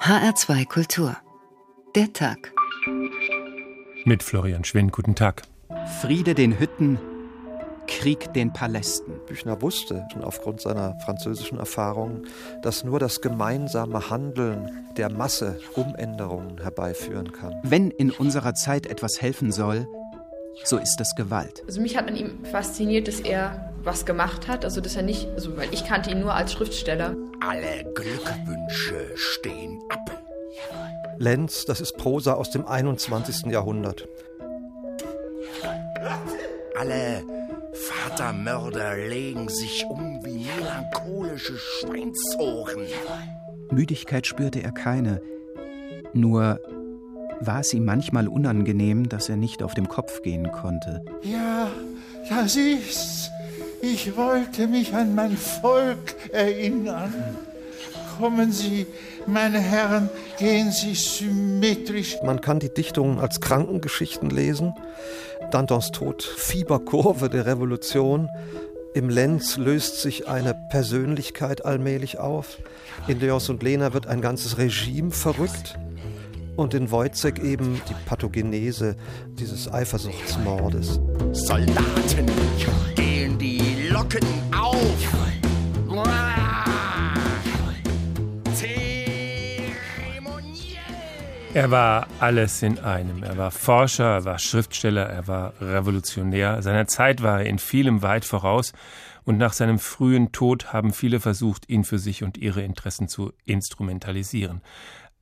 HR2 Kultur. Der Tag. Mit Florian Schwinn, guten Tag. Friede den Hütten, Krieg den Palästen. Büchner wusste schon aufgrund seiner französischen Erfahrungen, dass nur das gemeinsame Handeln der Masse Umänderungen herbeiführen kann. Wenn in unserer Zeit etwas helfen soll, so ist das Gewalt. Also mich hat an ihm fasziniert, dass er was gemacht hat, also dass er nicht, also weil ich kannte ihn nur als Schriftsteller. Alle Glückwünsche stehen ab. Lenz, das ist Prosa aus dem 21. Jahrhundert. Alle Vatermörder legen sich um wie melancholische Schweinsohren. Müdigkeit spürte er keine. Nur war es ihm manchmal unangenehm, dass er nicht auf dem Kopf gehen konnte. Ja, das ist's. Ich wollte mich an mein Volk erinnern. Kommen Sie, meine Herren, gehen Sie symmetrisch. Man kann die Dichtungen als Krankengeschichten lesen. Dantons Tod, Fieberkurve der Revolution. Im Lenz löst sich eine Persönlichkeit allmählich auf. In Leos und Lena wird ein ganzes Regime verrückt. Und in Wojcek eben die Pathogenese dieses Eifersuchtsmordes. Soldaten, gehen die Locken auf. Er war alles in einem. Er war Forscher, er war Schriftsteller, er war Revolutionär. Seiner Zeit war er in vielem weit voraus und nach seinem frühen Tod haben viele versucht, ihn für sich und ihre Interessen zu instrumentalisieren.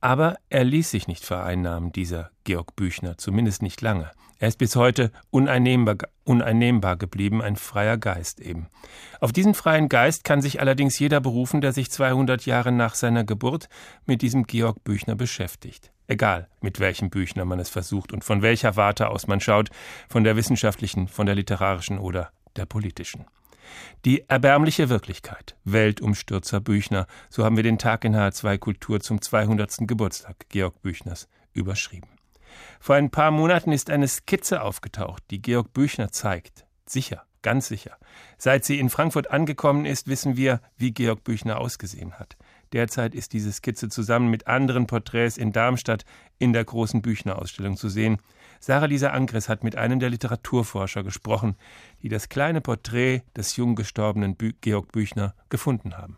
Aber er ließ sich nicht vereinnahmen, dieser Georg Büchner, zumindest nicht lange. Er ist bis heute uneinnehmbar, uneinnehmbar geblieben, ein freier Geist eben. Auf diesen freien Geist kann sich allerdings jeder berufen, der sich 200 Jahre nach seiner Geburt mit diesem Georg Büchner beschäftigt. Egal, mit welchem Büchner man es versucht und von welcher Warte aus man schaut, von der wissenschaftlichen, von der literarischen oder der politischen. Die erbärmliche Wirklichkeit. Weltumstürzer Büchner. So haben wir den Tag in H2 Kultur zum 200. Geburtstag Georg Büchners überschrieben. Vor ein paar Monaten ist eine Skizze aufgetaucht, die Georg Büchner zeigt. Sicher, ganz sicher. Seit sie in Frankfurt angekommen ist, wissen wir, wie Georg Büchner ausgesehen hat. Derzeit ist diese Skizze zusammen mit anderen Porträts in Darmstadt in der großen Büchner-Ausstellung zu sehen. Sarah Lisa Angres hat mit einem der Literaturforscher gesprochen, die das kleine Porträt des jung gestorbenen Georg Büchner gefunden haben.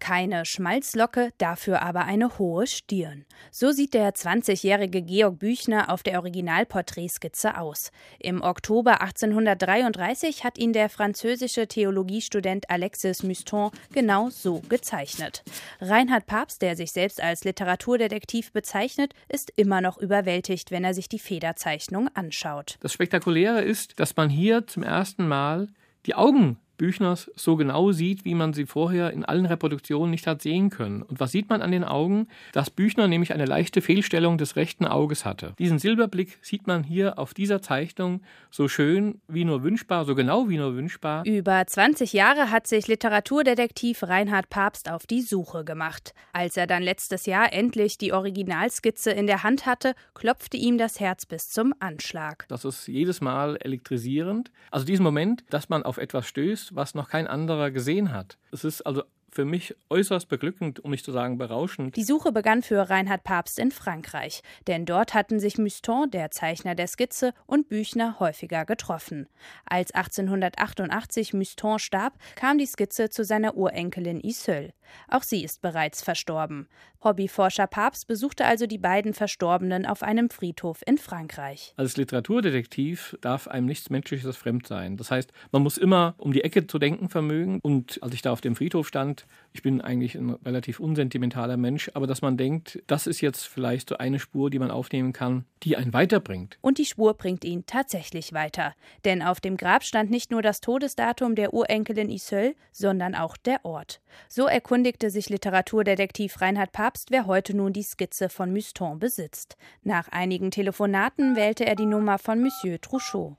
Keine Schmalzlocke, dafür aber eine hohe Stirn. So sieht der 20-jährige Georg Büchner auf der Originalporträtskizze aus. Im Oktober 1833 hat ihn der französische Theologiestudent Alexis Muston genau so gezeichnet. Reinhard Papst, der sich selbst als Literaturdetektiv bezeichnet, ist immer noch überwältigt, wenn er sich die Federzeichnung anschaut. Das Spektakuläre ist, dass man hier zum ersten Mal die Augen Büchners so genau sieht, wie man sie vorher in allen Reproduktionen nicht hat sehen können. Und was sieht man an den Augen? Dass Büchner nämlich eine leichte Fehlstellung des rechten Auges hatte. Diesen Silberblick sieht man hier auf dieser Zeichnung so schön wie nur wünschbar, so genau wie nur wünschbar. Über 20 Jahre hat sich Literaturdetektiv Reinhard Papst auf die Suche gemacht. Als er dann letztes Jahr endlich die Originalskizze in der Hand hatte, klopfte ihm das Herz bis zum Anschlag. Das ist jedes Mal elektrisierend. Also diesen Moment, dass man auf etwas stößt, was noch kein anderer gesehen hat. Es ist also für mich äußerst beglückend, um nicht zu sagen berauschend. Die Suche begann für Reinhard Papst in Frankreich, denn dort hatten sich Muston, der Zeichner der Skizze, und Büchner häufiger getroffen. Als 1888 Muston starb, kam die Skizze zu seiner Urenkelin Iseul. Auch sie ist bereits verstorben. Hobbyforscher Papst besuchte also die beiden Verstorbenen auf einem Friedhof in Frankreich. Als Literaturdetektiv darf einem nichts Menschliches fremd sein. Das heißt, man muss immer um die Ecke zu denken vermögen. Und als ich da auf dem Friedhof stand, ich bin eigentlich ein relativ unsentimentaler Mensch, aber dass man denkt, das ist jetzt vielleicht so eine Spur, die man aufnehmen kann, die einen weiterbringt. Und die Spur bringt ihn tatsächlich weiter. Denn auf dem Grab stand nicht nur das Todesdatum der Urenkelin Iseul, sondern auch der Ort. So erkundigte sich Literaturdetektiv Reinhard Papst, wer heute nun die Skizze von Muston besitzt. Nach einigen Telefonaten wählte er die Nummer von Monsieur Trouchot.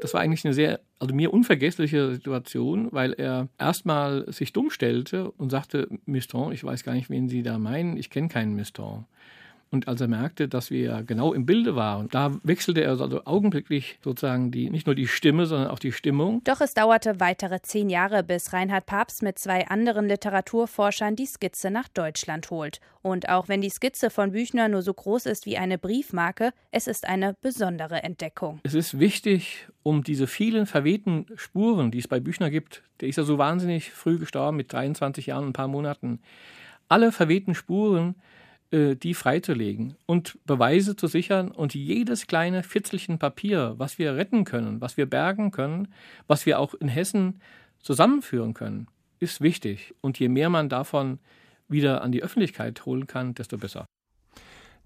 Das war eigentlich eine sehr, also mir unvergessliche Situation, weil er erstmal sich dumm stellte und sagte, Miston, ich weiß gar nicht, wen Sie da meinen, ich kenne keinen Miston. Und als er merkte, dass wir genau im Bilde waren, da wechselte er also augenblicklich sozusagen die, nicht nur die Stimme, sondern auch die Stimmung. Doch es dauerte weitere zehn Jahre, bis Reinhard Papst mit zwei anderen Literaturforschern die Skizze nach Deutschland holt. Und auch wenn die Skizze von Büchner nur so groß ist wie eine Briefmarke, es ist eine besondere Entdeckung. Es ist wichtig, um diese vielen verwehten Spuren, die es bei Büchner gibt, der ist ja so wahnsinnig früh gestorben, mit 23 Jahren und ein paar Monaten, alle verwehten Spuren die freizulegen und Beweise zu sichern und jedes kleine Fitzelchen Papier, was wir retten können, was wir bergen können, was wir auch in Hessen zusammenführen können, ist wichtig. Und je mehr man davon wieder an die Öffentlichkeit holen kann, desto besser.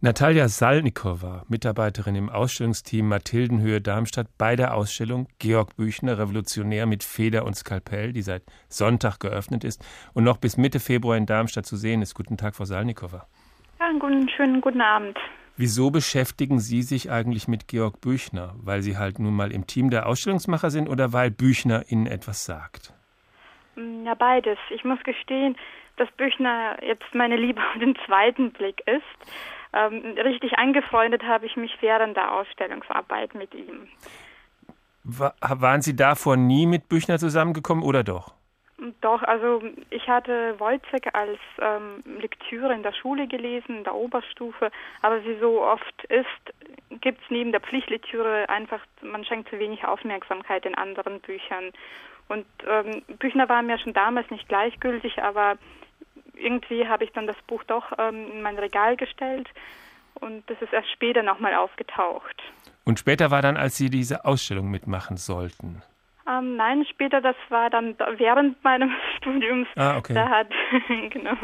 Natalia Salnikowa, Mitarbeiterin im Ausstellungsteam Mathildenhöhe Darmstadt bei der Ausstellung Georg Büchner, Revolutionär mit Feder und Skalpell, die seit Sonntag geöffnet ist und noch bis Mitte Februar in Darmstadt zu sehen ist. Guten Tag, Frau Salnikowa. Ja, einen guten, schönen guten Abend. Wieso beschäftigen Sie sich eigentlich mit Georg Büchner? Weil Sie halt nun mal im Team der Ausstellungsmacher sind oder weil Büchner Ihnen etwas sagt? Mm, ja, beides. Ich muss gestehen, dass Büchner jetzt meine Liebe auf den zweiten Blick ist. Ähm, richtig angefreundet habe ich mich während der Ausstellungsarbeit mit ihm. War, waren Sie davor nie mit Büchner zusammengekommen oder doch? Doch, also ich hatte Wojciech als ähm, Lektüre in der Schule gelesen, in der Oberstufe, aber wie so oft ist, gibt es neben der Pflichtlektüre einfach, man schenkt zu wenig Aufmerksamkeit in anderen Büchern. Und ähm, Büchner war mir schon damals nicht gleichgültig, aber irgendwie habe ich dann das Buch doch ähm, in mein Regal gestellt und das ist erst später nochmal aufgetaucht. Und später war dann, als Sie diese Ausstellung mitmachen sollten. Ähm, nein, später, das war dann während meines Studiums. Ah, okay. Da hat, genau,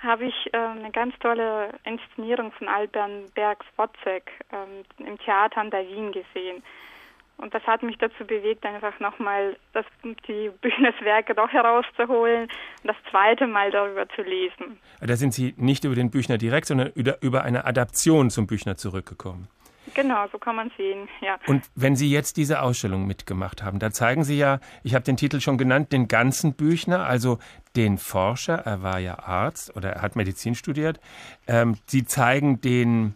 habe ich äh, eine ganz tolle Inszenierung von Alban Bergs Wozzeck ähm, im Theater an der Wien gesehen. Und das hat mich dazu bewegt, einfach nochmal das, die Büchners doch herauszuholen und das zweite Mal darüber zu lesen. Da sind Sie nicht über den Büchner direkt, sondern über eine Adaption zum Büchner zurückgekommen. Genau, so kann man sehen, ja. Und wenn Sie jetzt diese Ausstellung mitgemacht haben, da zeigen Sie ja, ich habe den Titel schon genannt, den ganzen Büchner, also den Forscher, er war ja Arzt oder er hat Medizin studiert. Ähm, Sie zeigen den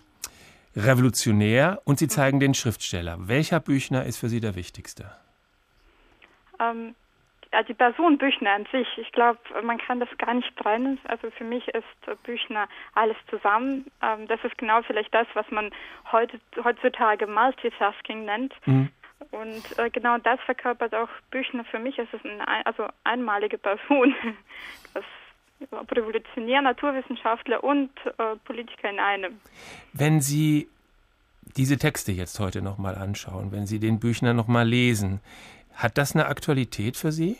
Revolutionär und Sie zeigen den Schriftsteller. Welcher Büchner ist für Sie der wichtigste? Ähm, also die Person Büchner an sich, ich glaube, man kann das gar nicht trennen. Also für mich ist Büchner alles zusammen. Ähm, das ist genau vielleicht das, was man heute, heutzutage Multitasking nennt. Mhm. Und äh, genau das verkörpert auch Büchner für mich. Es ist eine also einmalige Person. Das Revolutionär, Naturwissenschaftler und äh, Politiker in einem. Wenn Sie diese Texte jetzt heute nochmal anschauen, wenn Sie den Büchner nochmal lesen, hat das eine Aktualität für Sie?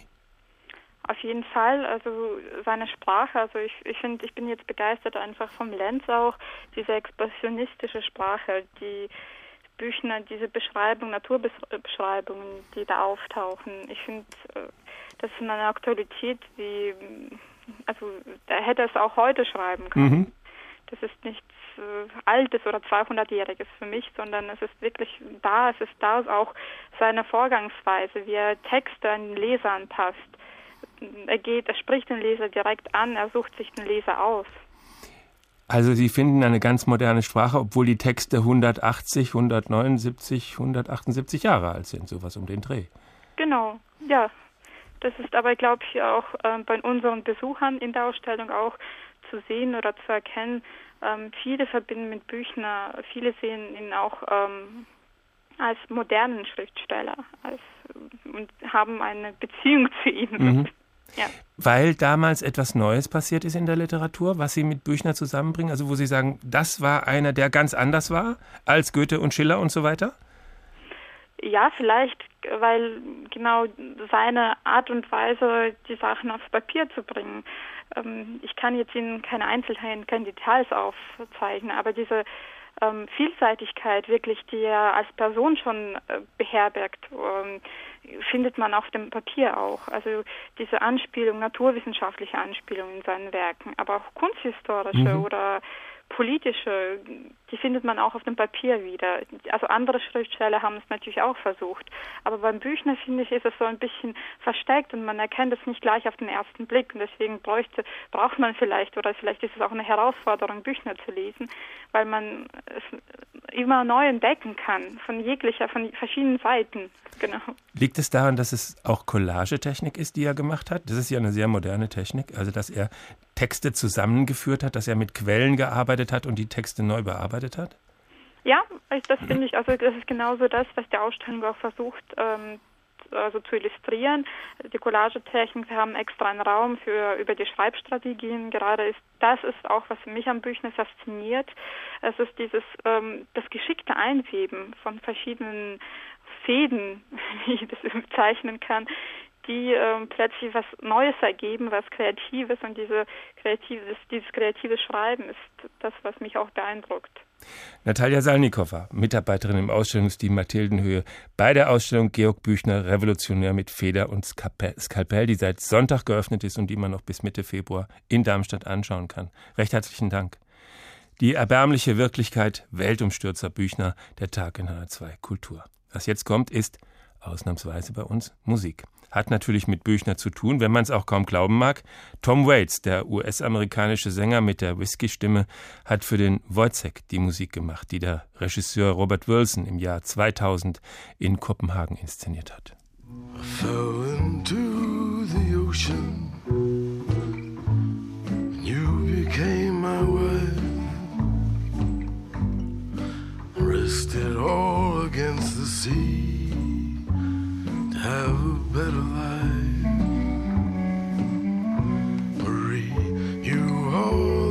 Auf jeden Fall, also seine Sprache, also ich, ich finde, ich bin jetzt begeistert einfach vom Lenz auch, diese expressionistische Sprache, die Büchner, diese Beschreibung, Naturbeschreibungen, die da auftauchen. Ich finde, äh, das ist eine Aktualität, die, also da hätte es auch heute schreiben können. Mhm. Das ist nichts äh, Altes oder 200-Jähriges für mich, sondern es ist wirklich da, es ist da auch seine Vorgangsweise, wie er Texte an den Leser anpasst. Er geht, er spricht den Leser direkt an, er sucht sich den Leser aus. Also Sie finden eine ganz moderne Sprache, obwohl die Texte 180, 179, 178 Jahre alt sind, sowas um den Dreh. Genau, ja. Das ist aber, glaube ich, auch äh, bei unseren Besuchern in der Ausstellung auch zu sehen oder zu erkennen. Ähm, viele verbinden mit Büchner, viele sehen ihn auch ähm, als modernen Schriftsteller als, und haben eine Beziehung zu ihm. Mhm. Ja. Weil damals etwas Neues passiert ist in der Literatur, was Sie mit Büchner zusammenbringen, also wo Sie sagen, das war einer, der ganz anders war als Goethe und Schiller und so weiter? Ja, vielleicht, weil genau seine Art und Weise, die Sachen aufs Papier zu bringen. Ähm, ich kann jetzt Ihnen keine Einzelheiten, keine Details aufzeichnen, aber diese ähm, Vielseitigkeit wirklich, die er als Person schon äh, beherbergt, ähm, findet man auf dem Papier auch. Also diese Anspielung, naturwissenschaftliche Anspielung in seinen Werken, aber auch kunsthistorische mhm. oder politische, die findet man auch auf dem Papier wieder. Also andere Schriftsteller haben es natürlich auch versucht. Aber beim Büchner, finde ich, ist es so ein bisschen versteckt und man erkennt es nicht gleich auf den ersten Blick. Und deswegen bräuchte, braucht man vielleicht, oder vielleicht ist es auch eine Herausforderung, Büchner zu lesen, weil man es immer neu entdecken kann, von jeglicher, von verschiedenen Seiten. Genau. Liegt es daran, dass es auch Collagetechnik ist, die er gemacht hat? Das ist ja eine sehr moderne Technik, also dass er Texte zusammengeführt hat, dass er mit Quellen gearbeitet hat und die Texte neu bearbeitet hat? Ja, das finde ich, also das ist genauso das, was die Ausstellung auch versucht ähm, also zu illustrieren. Die Collagetechnik, wir haben extra einen Raum für über die Schreibstrategien. Gerade ist das ist auch, was mich am Büchner fasziniert. Es ist dieses ähm, das geschickte Einweben von verschiedenen Fäden, wie ich das bezeichnen kann, die ähm, plötzlich was Neues ergeben, was Kreatives und diese kreatives, dieses kreative Schreiben ist das, was mich auch beeindruckt. Natalia Salnikowa, Mitarbeiterin im Ausstellungsteam Mathildenhöhe bei der Ausstellung Georg Büchner Revolutionär mit Feder und Skalpell, die seit Sonntag geöffnet ist und die man noch bis Mitte Februar in Darmstadt anschauen kann. Recht herzlichen Dank. Die erbärmliche Wirklichkeit Weltumstürzer Büchner, der Tag in H2 Kultur. Was jetzt kommt, ist ausnahmsweise bei uns Musik hat natürlich mit Büchner zu tun, wenn man es auch kaum glauben mag. Tom Waits, der US-amerikanische Sänger mit der Whisky-Stimme, hat für den Wojciech die Musik gemacht, die der Regisseur Robert Wilson im Jahr 2000 in Kopenhagen inszeniert hat. Fell into the ocean. You became my wife. Rested all against the sea. Have a better life. Marie, you are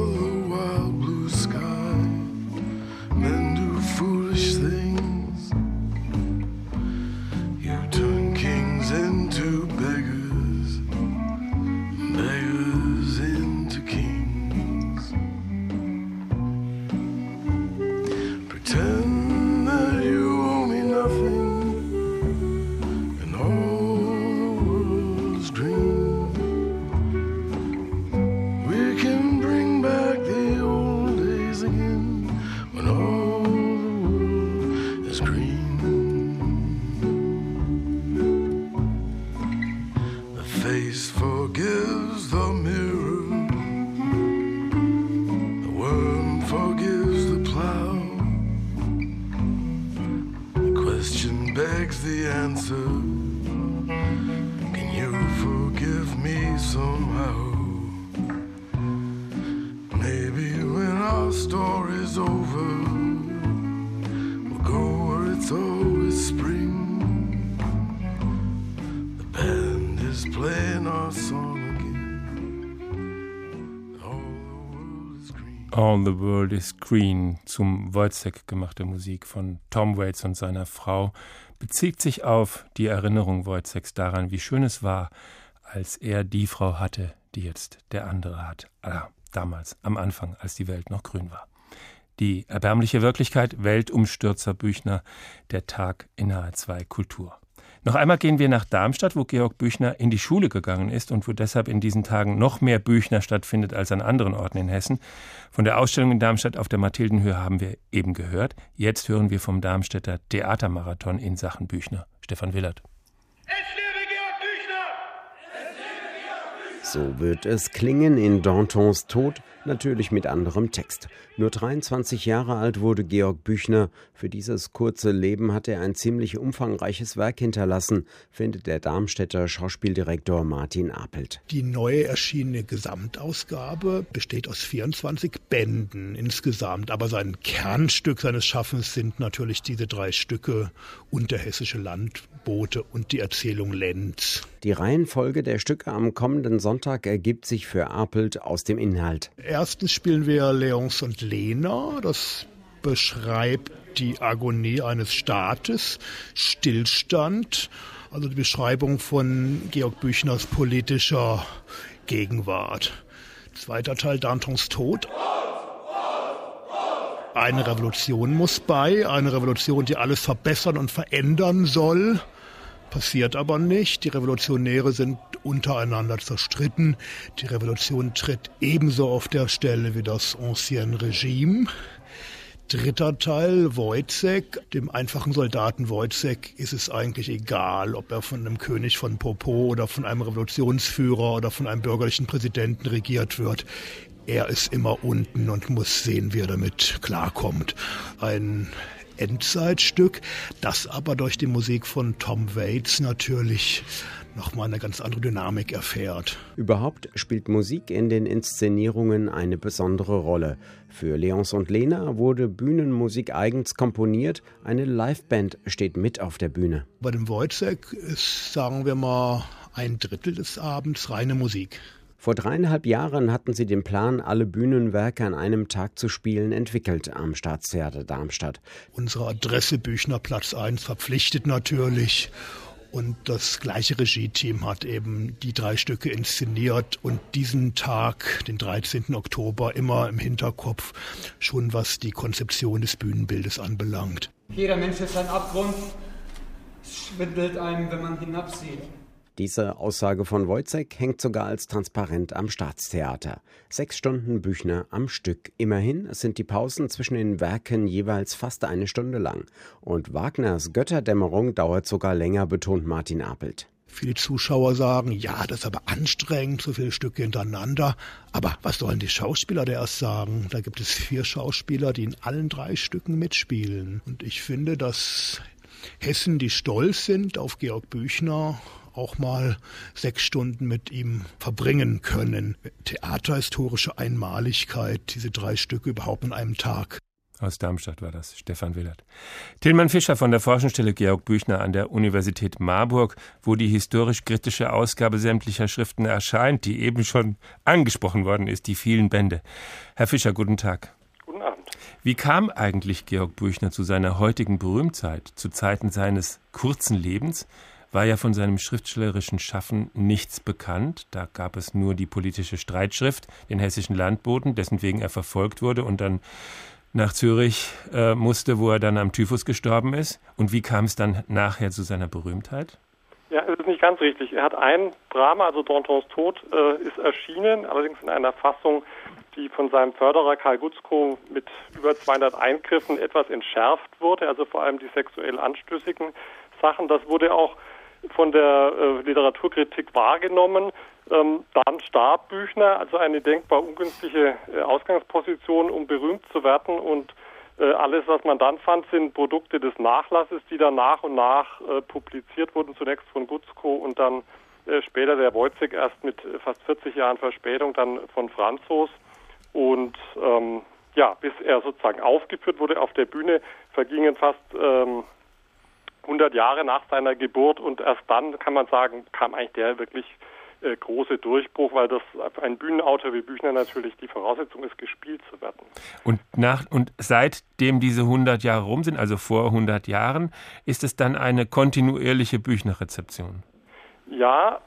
All the World is Green zum Wojciech gemachte Musik von Tom Waits und seiner Frau bezieht sich auf die Erinnerung Wojciechs daran, wie schön es war, als er die Frau hatte, die jetzt der andere hat. Ah, damals, am Anfang, als die Welt noch grün war. Die erbärmliche Wirklichkeit, Weltumstürzer Büchner, der Tag in H2 Kultur. Noch einmal gehen wir nach Darmstadt, wo Georg Büchner in die Schule gegangen ist und wo deshalb in diesen Tagen noch mehr Büchner stattfindet als an anderen Orten in Hessen. Von der Ausstellung in Darmstadt auf der Mathildenhöhe haben wir eben gehört. Jetzt hören wir vom Darmstädter Theatermarathon in Sachen Büchner. Stefan Willert. So wird es klingen in Dantons Tod, natürlich mit anderem Text. Nur 23 Jahre alt wurde Georg Büchner. Für dieses kurze Leben hat er ein ziemlich umfangreiches Werk hinterlassen, findet der Darmstädter Schauspieldirektor Martin Apelt. Die neu erschienene Gesamtausgabe besteht aus 24 Bänden insgesamt, aber sein Kernstück seines Schaffens sind natürlich diese drei Stücke Unterhessische Landboote und die Erzählung Lenz. Die Reihenfolge der Stücke am kommenden Sonntag ergibt sich für Apelt aus dem Inhalt. Erstens spielen wir Leons und Lena. Das beschreibt die Agonie eines Staates, Stillstand, also die Beschreibung von Georg Büchners politischer Gegenwart. Zweiter Teil Dantons Tod. Eine Revolution muss bei, eine Revolution, die alles verbessern und verändern soll, passiert aber nicht. Die Revolutionäre sind untereinander zerstritten. Die Revolution tritt ebenso auf der Stelle wie das Ancien Regime. Dritter Teil, Wojcek. Dem einfachen Soldaten Wojcek ist es eigentlich egal, ob er von einem König von Popo oder von einem Revolutionsführer oder von einem bürgerlichen Präsidenten regiert wird. Er ist immer unten und muss sehen, wie er damit klarkommt. Ein Endzeitstück, das aber durch die Musik von Tom Waits natürlich nochmal eine ganz andere Dynamik erfährt. Überhaupt spielt Musik in den Inszenierungen eine besondere Rolle. Für Leons und Lena wurde Bühnenmusik eigens komponiert. Eine Liveband steht mit auf der Bühne. Bei dem Wojciech ist, sagen wir mal, ein Drittel des Abends reine Musik. Vor dreieinhalb Jahren hatten sie den Plan, alle Bühnenwerke an einem Tag zu spielen, entwickelt am Staatstheater Darmstadt. Unsere Adresse Büchner Platz 1 verpflichtet natürlich. Und das gleiche Regie-Team hat eben die drei Stücke inszeniert und diesen Tag, den 13. Oktober, immer im Hinterkopf, schon was die Konzeption des Bühnenbildes anbelangt. Jeder Mensch ist ein Abgrund. Es schwindelt einem, wenn man hinabsieht. Diese Aussage von Wojcek hängt sogar als transparent am Staatstheater. Sechs Stunden Büchner am Stück. Immerhin sind die Pausen zwischen den Werken jeweils fast eine Stunde lang. Und Wagners Götterdämmerung dauert sogar länger, betont Martin Apelt. Viele Zuschauer sagen, ja, das ist aber anstrengend, so viele Stücke hintereinander. Aber was sollen die Schauspieler der erst sagen? Da gibt es vier Schauspieler, die in allen drei Stücken mitspielen. Und ich finde, dass Hessen, die stolz sind auf Georg Büchner, auch mal sechs Stunden mit ihm verbringen können. Theaterhistorische Einmaligkeit, diese drei Stücke überhaupt in einem Tag. Aus Darmstadt war das, Stefan Willert. Tilman Fischer von der Forschungsstelle Georg Büchner an der Universität Marburg, wo die historisch-kritische Ausgabe sämtlicher Schriften erscheint, die eben schon angesprochen worden ist, die vielen Bände. Herr Fischer, guten Tag. Guten Abend. Wie kam eigentlich Georg Büchner zu seiner heutigen Berühmtheit, zu Zeiten seines kurzen Lebens? War ja von seinem schriftstellerischen Schaffen nichts bekannt. Da gab es nur die politische Streitschrift, den hessischen Landboten, dessen wegen er verfolgt wurde und dann nach Zürich äh, musste, wo er dann am Typhus gestorben ist. Und wie kam es dann nachher zu seiner Berühmtheit? Ja, es ist nicht ganz richtig. Er hat ein Drama, also Dantons Tod, äh, ist erschienen, allerdings in einer Fassung, die von seinem Förderer Karl Gutzkow mit über 200 Eingriffen etwas entschärft wurde, also vor allem die sexuell anstößigen Sachen. Das wurde auch von der äh, Literaturkritik wahrgenommen. Ähm, dann starb Büchner, also eine denkbar ungünstige äh, Ausgangsposition, um berühmt zu werden. Und äh, alles, was man dann fand, sind Produkte des Nachlasses, die dann nach und nach äh, publiziert wurden, zunächst von Gutzko und dann äh, später der Wojcik erst mit äh, fast 40 Jahren Verspätung dann von Franzos. Und ähm, ja, bis er sozusagen aufgeführt wurde auf der Bühne, vergingen fast ähm, 100 Jahre nach seiner Geburt und erst dann kann man sagen, kam eigentlich der wirklich äh, große Durchbruch, weil das für einen Bühnenautor wie Büchner natürlich die Voraussetzung ist, gespielt zu werden. Und nach und seitdem diese 100 Jahre rum sind, also vor 100 Jahren, ist es dann eine kontinuierliche Büchner-Rezeption? Ja,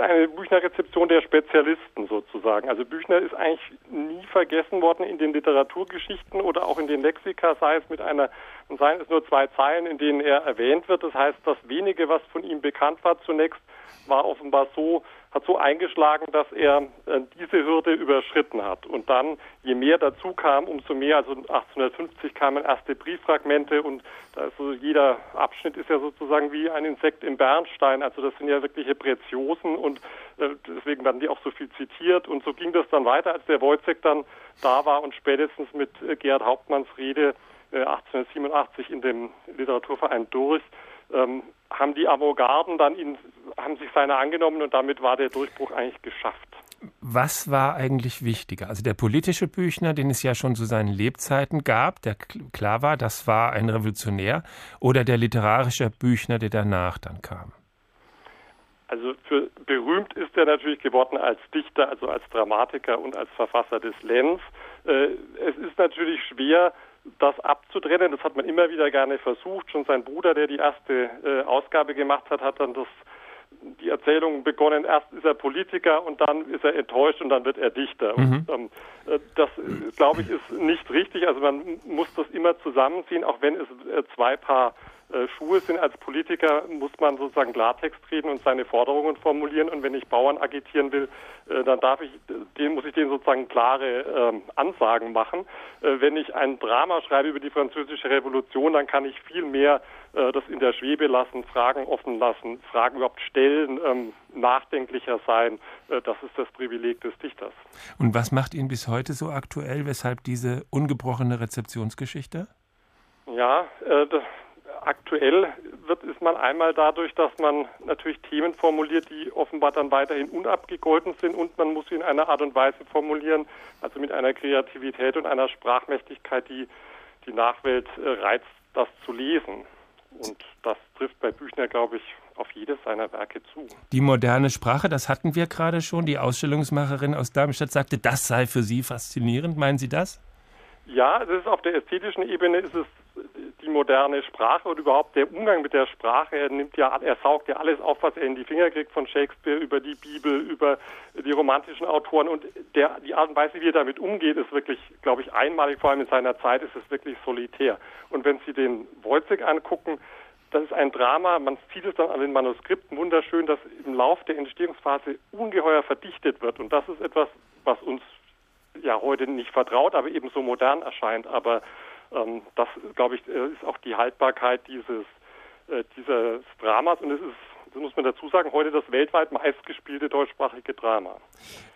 eine Büchner-Rezeption der Spezialisten sozusagen. Also Büchner ist eigentlich nie vergessen worden in den Literaturgeschichten oder auch in den Lexika, sei es mit einer, seien es nur zwei Zeilen, in denen er erwähnt wird. Das heißt, das wenige, was von ihm bekannt war zunächst, war offenbar so, hat so eingeschlagen, dass er äh, diese Hürde überschritten hat. Und dann, je mehr dazu kam, umso mehr, also 1850 kamen erste Brieffragmente und also jeder Abschnitt ist ja sozusagen wie ein Insekt im Bernstein. Also das sind ja wirkliche Preziosen und äh, deswegen werden die auch so viel zitiert. Und so ging das dann weiter, als der Wojcek dann da war und spätestens mit äh, Gerhard Hauptmanns Rede 1887 in dem Literaturverein durch ähm, haben die Avantgarden dann ihn, haben sich seiner angenommen und damit war der Durchbruch eigentlich geschafft. Was war eigentlich wichtiger? Also der politische Büchner, den es ja schon zu seinen Lebzeiten gab, der klar war, das war ein Revolutionär, oder der literarische Büchner, der danach dann kam? Also für berühmt ist er natürlich geworden als Dichter, also als Dramatiker und als Verfasser des Lenz. Äh, es ist natürlich schwer, das abzutrennen. Das hat man immer wieder gerne versucht. Schon sein Bruder, der die erste äh, Ausgabe gemacht hat, hat dann das die Erzählung begonnen. Erst ist er Politiker und dann ist er enttäuscht und dann wird er Dichter. Mhm. Und, ähm, äh, das, glaube ich, ist nicht richtig. Also man muss das immer zusammenziehen, auch wenn es äh, zwei Paar äh, Schuhe sind. Als Politiker muss man sozusagen Klartext reden und seine Forderungen formulieren. Und wenn ich Bauern agitieren will, dann darf ich, den muss ich denen sozusagen klare äh, Ansagen machen. Äh, wenn ich ein Drama schreibe über die französische Revolution, dann kann ich viel mehr äh, das in der Schwebe lassen, Fragen offen lassen, Fragen überhaupt stellen, ähm, nachdenklicher sein. Äh, das ist das Privileg des Dichters. Und was macht ihn bis heute so aktuell? Weshalb diese ungebrochene Rezeptionsgeschichte? Ja, äh, das, aktuell wird, ist man einmal dadurch, dass man natürlich Themen formuliert, die offenbar dann weiterhin unabgegolten sind und man muss sie in einer Art und Weise formulieren, also mit einer Kreativität und einer Sprachmächtigkeit, die die Nachwelt äh, reizt, das zu lesen. Und das trifft bei Büchner, glaube ich, auf jedes seiner Werke zu. Die moderne Sprache, das hatten wir gerade schon. Die Ausstellungsmacherin aus Darmstadt sagte, das sei für Sie faszinierend. Meinen Sie das? Ja, das ist auf der ästhetischen Ebene ist es die moderne Sprache und überhaupt der Umgang mit der Sprache. Er nimmt ja, er saugt ja alles auf, was er in die Finger kriegt von Shakespeare über die Bibel, über die romantischen Autoren und der, die Art und Weise, wie er damit umgeht, ist wirklich, glaube ich, einmalig. Vor allem in seiner Zeit ist es wirklich solitär. Und wenn Sie den Wojcik angucken, das ist ein Drama, man sieht es dann an den Manuskripten wunderschön, dass im Lauf der Entstehungsphase ungeheuer verdichtet wird. Und das ist etwas, was uns ja heute nicht vertraut, aber eben so modern erscheint. Aber ähm, das, glaube ich, äh, ist auch die Haltbarkeit dieses, äh, dieses Dramas und es ist, das muss man dazu sagen, heute das weltweit meistgespielte deutschsprachige Drama.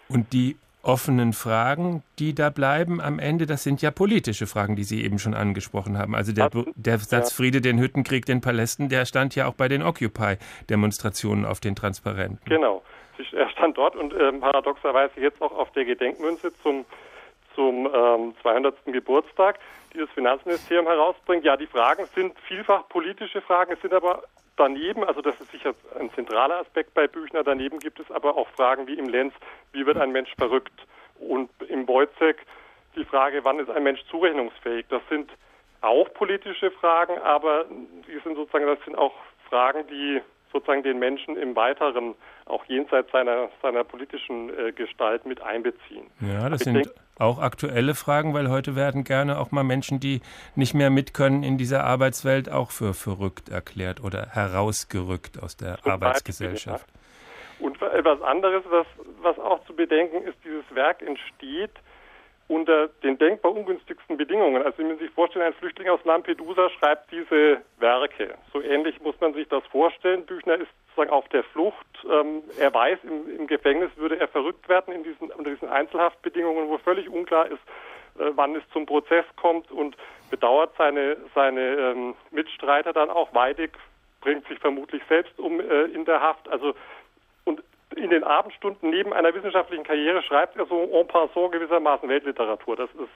Und die offenen Fragen, die da bleiben am Ende, das sind ja politische Fragen, die Sie eben schon angesprochen haben. Also der, der Satz. Friede den Hüttenkrieg den Palästen, der stand ja auch bei den Occupy-Demonstrationen auf den Transparenten. Genau, er stand dort und äh, paradoxerweise jetzt auch auf der Gedenkmünze zum zum ähm, 200. Geburtstag, die das Finanzministerium herausbringt. Ja, die Fragen sind vielfach politische Fragen, es sind aber daneben, also das ist sicher ein zentraler Aspekt bei Büchner, daneben gibt es aber auch Fragen wie im Lenz, wie wird ein Mensch verrückt? Und im Beuzek die Frage, wann ist ein Mensch zurechnungsfähig? Das sind auch politische Fragen, aber die sind sozusagen, das sind auch Fragen, die sozusagen den Menschen im Weiteren, auch jenseits seiner, seiner politischen äh, Gestalt mit einbeziehen. Ja, das ich sind denke, auch aktuelle Fragen, weil heute werden gerne auch mal Menschen, die nicht mehr mitkönnen in dieser Arbeitswelt, auch für verrückt erklärt oder herausgerückt aus der Arbeitsgesellschaft. Und etwas anderes, was, was auch zu bedenken ist, dieses Werk entsteht unter den denkbar ungünstigsten Bedingungen. Also wenn man sich vorstellen, ein Flüchtling aus Lampedusa schreibt diese Werke. So ähnlich muss man sich das vorstellen. Büchner ist sozusagen auf der Flucht. Ähm, er weiß, im, im, Gefängnis würde er verrückt werden in diesen, unter diesen Einzelhaftbedingungen, wo völlig unklar ist, äh, wann es zum Prozess kommt und bedauert seine, seine ähm, Mitstreiter dann auch. Weidig bringt sich vermutlich selbst um äh, in der Haft. Also in den Abendstunden neben einer wissenschaftlichen Karriere schreibt er so en passant gewissermaßen Weltliteratur. Das ist,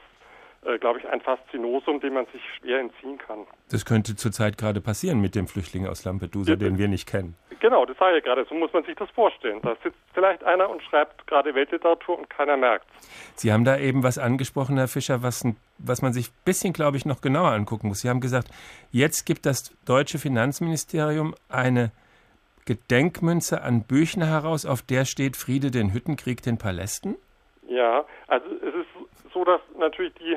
glaube ich, ein Faszinosum, dem man sich schwer entziehen kann. Das könnte zurzeit gerade passieren mit dem Flüchtling aus Lampedusa, den wir nicht kennen. Genau, das sage ich gerade. So muss man sich das vorstellen. Da sitzt vielleicht einer und schreibt gerade Weltliteratur und keiner merkt. Sie haben da eben was angesprochen, Herr Fischer, was, was man sich ein bisschen, glaube ich, noch genauer angucken muss. Sie haben gesagt, jetzt gibt das deutsche Finanzministerium eine Gedenkmünze an Büchner heraus, auf der steht Friede den Hüttenkrieg den Palästen? Ja, also es ist so, dass natürlich die,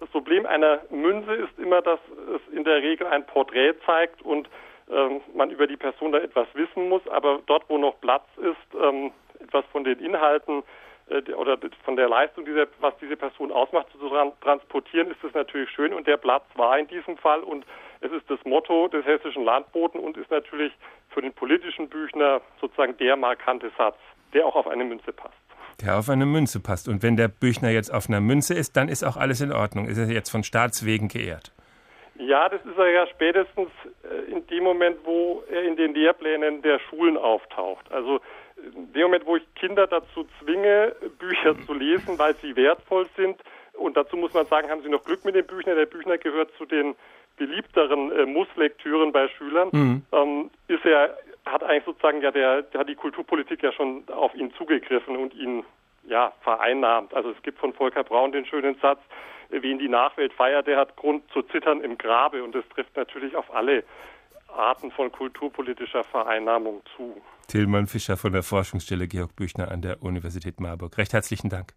das Problem einer Münze ist immer, dass es in der Regel ein Porträt zeigt und ähm, man über die Person da etwas wissen muss, aber dort, wo noch Platz ist, ähm, etwas von den Inhalten äh, oder von der Leistung, dieser, was diese Person ausmacht, zu transportieren, ist das natürlich schön und der Platz war in diesem Fall und es ist das Motto des hessischen Landboten und ist natürlich für den politischen Büchner sozusagen der markante Satz, der auch auf eine Münze passt. Der auf eine Münze passt. Und wenn der Büchner jetzt auf einer Münze ist, dann ist auch alles in Ordnung. Ist er jetzt von Staatswegen geehrt? Ja, das ist er ja spätestens äh, in dem Moment, wo er in den Lehrplänen der Schulen auftaucht. Also in dem Moment, wo ich Kinder dazu zwinge, Bücher zu lesen, weil sie wertvoll sind. Und dazu muss man sagen, haben sie noch Glück mit dem Büchner. Der Büchner gehört zu den beliebteren äh, Muss-Lektüren bei Schülern, mhm. ähm, ist er, hat eigentlich sozusagen ja der, der hat die Kulturpolitik ja schon auf ihn zugegriffen und ihn ja vereinnahmt. Also es gibt von Volker Braun den schönen Satz, wen die Nachwelt feiert, der hat Grund zu zittern im Grabe und das trifft natürlich auf alle Arten von kulturpolitischer Vereinnahmung zu. Tillmann Fischer von der Forschungsstelle Georg Büchner an der Universität Marburg. Recht herzlichen Dank.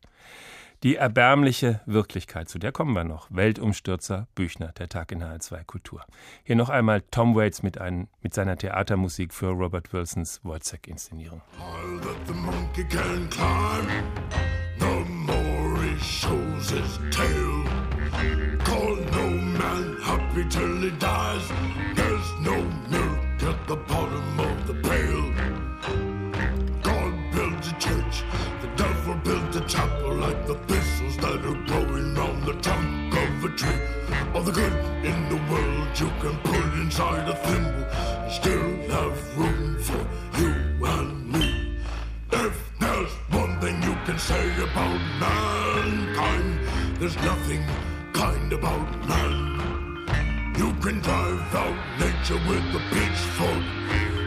Die erbärmliche Wirklichkeit, zu der kommen wir noch. Weltumstürzer Büchner, der Tag in HR2 Kultur. Hier noch einmal Tom Waits mit, ein, mit seiner Theatermusik für Robert Wilsons Wojciech-Inszenierung. All that the monkey can climb, no more he shows his tail. Call no man happy till he dies. There's no milk at the bottom of the pail. Chapel like the thistles that are growing round the trunk of a tree. All the good in the world you can put inside a thimble and still have room for you and me. If there's one thing you can say about mankind, there's nothing kind about man. You can drive out nature with a pitchfork,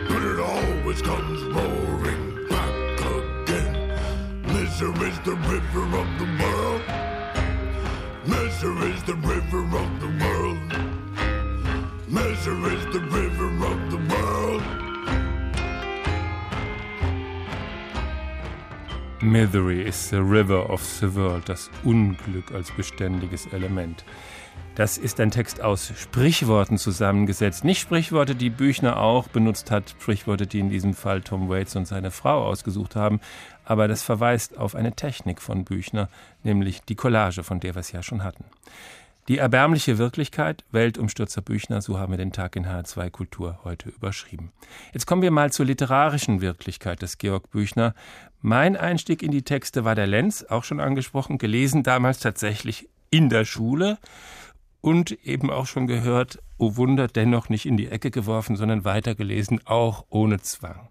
but it always comes roaring. Misery is the river of the world. Misery is the river of the world. Misery is the river of the world. Misery is the river of the world, das Unglück als beständiges Element. Das ist ein Text aus Sprichworten zusammengesetzt. Nicht Sprichworte, die Büchner auch benutzt hat, Sprichworte, die in diesem Fall Tom Waits und seine Frau ausgesucht haben, aber das verweist auf eine Technik von Büchner, nämlich die Collage, von der wir es ja schon hatten. Die erbärmliche Wirklichkeit, Weltumstürzer Büchner, so haben wir den Tag in H2 Kultur heute überschrieben. Jetzt kommen wir mal zur literarischen Wirklichkeit des Georg Büchner. Mein Einstieg in die Texte war der Lenz, auch schon angesprochen, gelesen damals tatsächlich in der Schule und eben auch schon gehört, oh Wunder, dennoch nicht in die Ecke geworfen, sondern weitergelesen, auch ohne Zwang.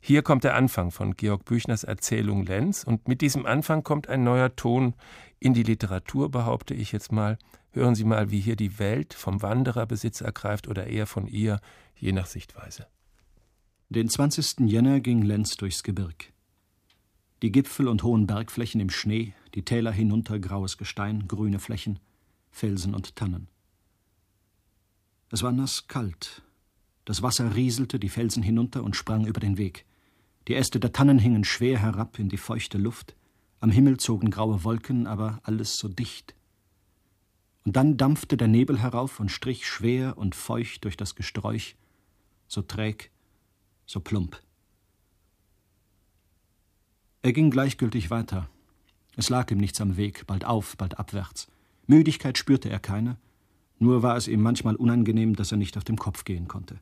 Hier kommt der Anfang von Georg Büchners Erzählung Lenz und mit diesem Anfang kommt ein neuer Ton in die Literatur, behaupte ich jetzt mal. Hören Sie mal, wie hier die Welt vom Wanderer Besitz ergreift oder eher von ihr, je nach Sichtweise. Den 20. Jänner ging Lenz durchs Gebirg. Die Gipfel und hohen Bergflächen im Schnee, die Täler hinunter graues Gestein, grüne Flächen, Felsen und Tannen. Es war nass kalt. Das Wasser rieselte die Felsen hinunter und sprang über den Weg. Die Äste der Tannen hingen schwer herab in die feuchte Luft. Am Himmel zogen graue Wolken, aber alles so dicht. Und dann dampfte der Nebel herauf und strich schwer und feucht durch das Gesträuch, so träg, so plump. Er ging gleichgültig weiter. Es lag ihm nichts am Weg, bald auf, bald abwärts. Müdigkeit spürte er keine, nur war es ihm manchmal unangenehm, dass er nicht auf dem Kopf gehen konnte.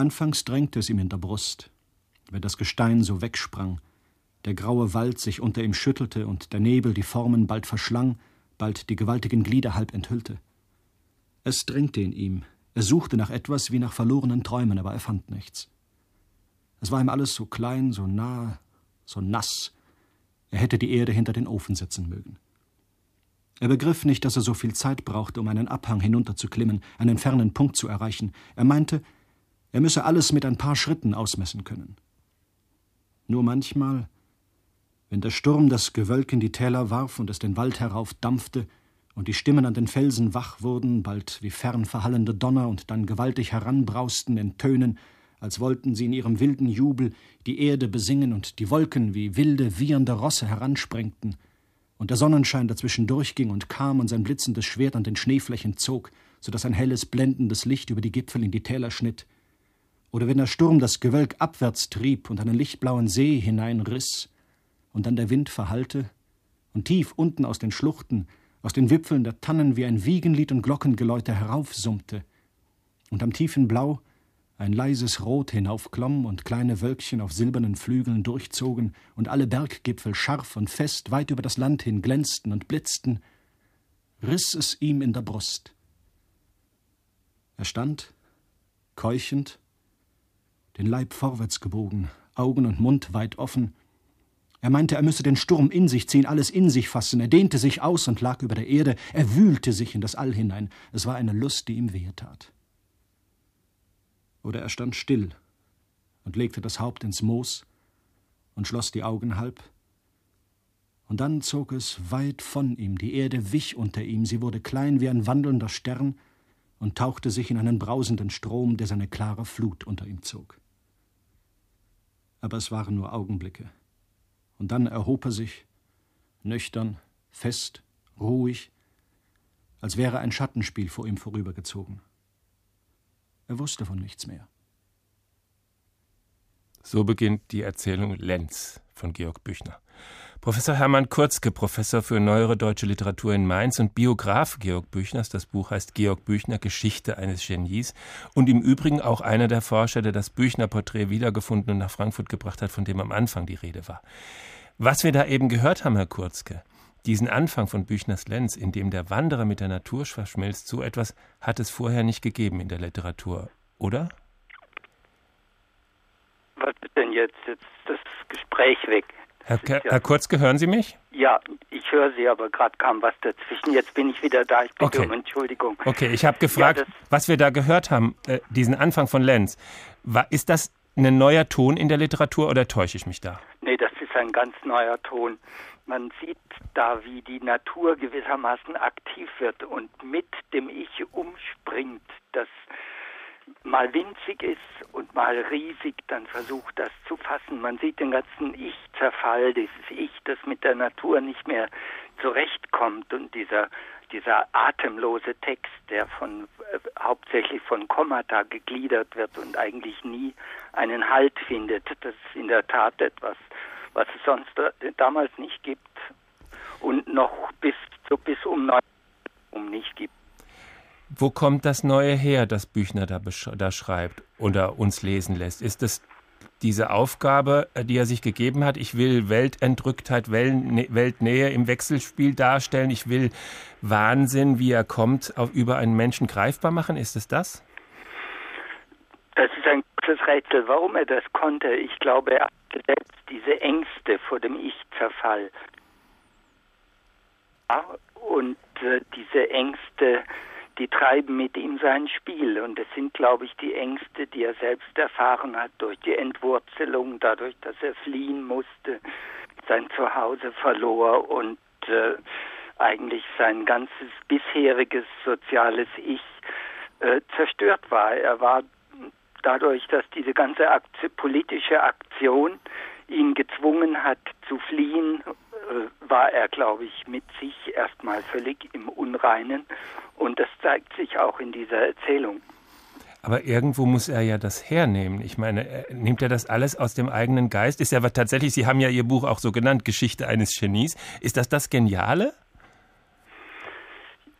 Anfangs drängte es ihm in der Brust, wenn das Gestein so wegsprang, der graue Wald sich unter ihm schüttelte und der Nebel die Formen bald verschlang, bald die gewaltigen Glieder halb enthüllte. Es drängte in ihm, er suchte nach etwas wie nach verlorenen Träumen, aber er fand nichts. Es war ihm alles so klein, so nah, so nass, er hätte die Erde hinter den Ofen setzen mögen. Er begriff nicht, dass er so viel Zeit brauchte, um einen Abhang hinunterzuklimmen, einen fernen Punkt zu erreichen. Er meinte, er müsse alles mit ein paar Schritten ausmessen können. Nur manchmal, wenn der Sturm das Gewölk in die Täler warf und es den Wald herauf dampfte und die Stimmen an den Felsen wach wurden, bald wie fern verhallende Donner und dann gewaltig heranbrausten in Tönen, als wollten sie in ihrem wilden Jubel die Erde besingen und die Wolken wie wilde, wiehernde Rosse heransprengten, und der Sonnenschein dazwischen durchging und kam und sein blitzendes Schwert an den Schneeflächen zog, so dass ein helles, blendendes Licht über die Gipfel in die Täler schnitt, oder wenn der Sturm das Gewölk abwärts trieb und einen lichtblauen See hineinriss, und dann der Wind verhallte, und tief unten aus den Schluchten, aus den Wipfeln der Tannen wie ein Wiegenlied und Glockengeläute heraufsummte, und am tiefen Blau ein leises Rot hinaufklomm und kleine Wölkchen auf silbernen Flügeln durchzogen und alle Berggipfel scharf und fest weit über das Land hin glänzten und blitzten, riss es ihm in der Brust. Er stand, keuchend, den Leib vorwärts gebogen, Augen und Mund weit offen, er meinte, er müsse den Sturm in sich ziehen, alles in sich fassen. Er dehnte sich aus und lag über der Erde. Er wühlte sich in das All hinein. Es war eine Lust, die ihm wehe tat. Oder er stand still und legte das Haupt ins Moos und schloss die Augen halb. Und dann zog es weit von ihm, die Erde wich unter ihm, sie wurde klein wie ein wandelnder Stern und tauchte sich in einen brausenden Strom, der seine klare Flut unter ihm zog. Aber es waren nur Augenblicke und dann erhob er sich nüchtern, fest, ruhig, als wäre ein Schattenspiel vor ihm vorübergezogen. Er wusste von nichts mehr. So beginnt die Erzählung Lenz von Georg Büchner. Professor Hermann Kurzke, Professor für neuere deutsche Literatur in Mainz und Biograf Georg Büchners. Das Buch heißt Georg Büchner, Geschichte eines Genies. Und im Übrigen auch einer der Forscher, der das Büchner-Porträt wiedergefunden und nach Frankfurt gebracht hat, von dem am Anfang die Rede war. Was wir da eben gehört haben, Herr Kurzke, diesen Anfang von Büchners Lenz, in dem der Wanderer mit der Natur verschmilzt, so etwas hat es vorher nicht gegeben in der Literatur, oder? Was ist denn jetzt? Jetzt das Gespräch weg. Herr, Herr Kurzke, hören Sie mich? Ja, ich höre Sie, aber gerade kam was dazwischen. Jetzt bin ich wieder da. Ich bitte okay. um Entschuldigung. Okay, ich habe gefragt, ja, was wir da gehört haben, äh, diesen Anfang von Lenz. War, ist das ein neuer Ton in der Literatur oder täusche ich mich da? Nee, das ist ein ganz neuer Ton. Man sieht da, wie die Natur gewissermaßen aktiv wird und mit dem Ich umspringt. Das mal winzig ist und mal riesig, dann versucht das zu fassen. Man sieht den ganzen Ich-Zerfall, dieses Ich, das mit der Natur nicht mehr zurechtkommt und dieser dieser atemlose Text, der von äh, hauptsächlich von Kommata gegliedert wird und eigentlich nie einen Halt findet, das ist in der Tat etwas, was es sonst damals nicht gibt und noch bis so bis um neun um nicht gibt. Wo kommt das Neue her, das Büchner da, da schreibt oder uns lesen lässt? Ist es diese Aufgabe, äh, die er sich gegeben hat, ich will Weltentrücktheit, Weltnähe im Wechselspiel darstellen, ich will Wahnsinn, wie er kommt, auf, über einen Menschen greifbar machen? Ist es das? Das ist ein großes Rätsel, warum er das konnte. Ich glaube, er hatte selbst diese Ängste vor dem Ich-Zerfall. Und äh, diese Ängste die treiben mit ihm sein Spiel. Und es sind, glaube ich, die Ängste, die er selbst erfahren hat durch die Entwurzelung, dadurch, dass er fliehen musste, sein Zuhause verlor und äh, eigentlich sein ganzes bisheriges soziales Ich äh, zerstört war. Er war dadurch, dass diese ganze Aktion, politische Aktion ihn gezwungen hat zu fliehen, äh, war er, glaube ich, mit sich erstmal völlig im Unreinen. Und das zeigt sich auch in dieser Erzählung. Aber irgendwo muss er ja das hernehmen. Ich meine, nimmt er das alles aus dem eigenen Geist? Ist ja tatsächlich, Sie haben ja Ihr Buch auch so genannt, Geschichte eines Genies. Ist das das Geniale?